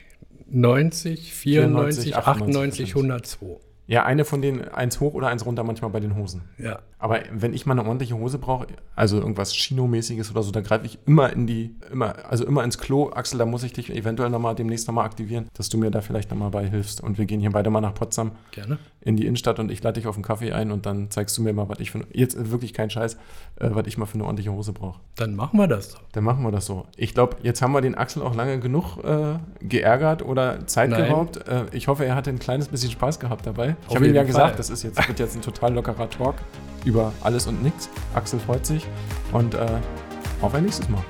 90, 94, 94 98, 102. Ja, eine von denen, eins hoch oder eins runter manchmal bei den Hosen. Ja. Aber wenn ich mal eine ordentliche Hose brauche, also irgendwas Chino-mäßiges oder so, da greife ich immer in die, immer, also immer ins Klo. Axel, da muss ich dich eventuell nochmal demnächst nochmal aktivieren, dass du mir da vielleicht nochmal bei hilfst. Und wir gehen hier beide mal nach Potsdam. Gerne. In die Innenstadt und ich lade dich auf einen Kaffee ein und dann zeigst du mir mal, was ich für, jetzt wirklich kein Scheiß, äh, was ich mal für eine ordentliche Hose brauche. Dann machen wir das. Dann machen wir das so. Ich glaube, jetzt haben wir den Axel auch lange genug äh, geärgert oder Zeit Nein. geraubt. Äh, ich hoffe, er hatte ein kleines bisschen Spaß gehabt dabei. Ich habe ihm ja gesagt, das ist jetzt, wird jetzt ein total lockerer Talk über alles und nichts. Axel freut sich und äh, auf ein nächstes Mal.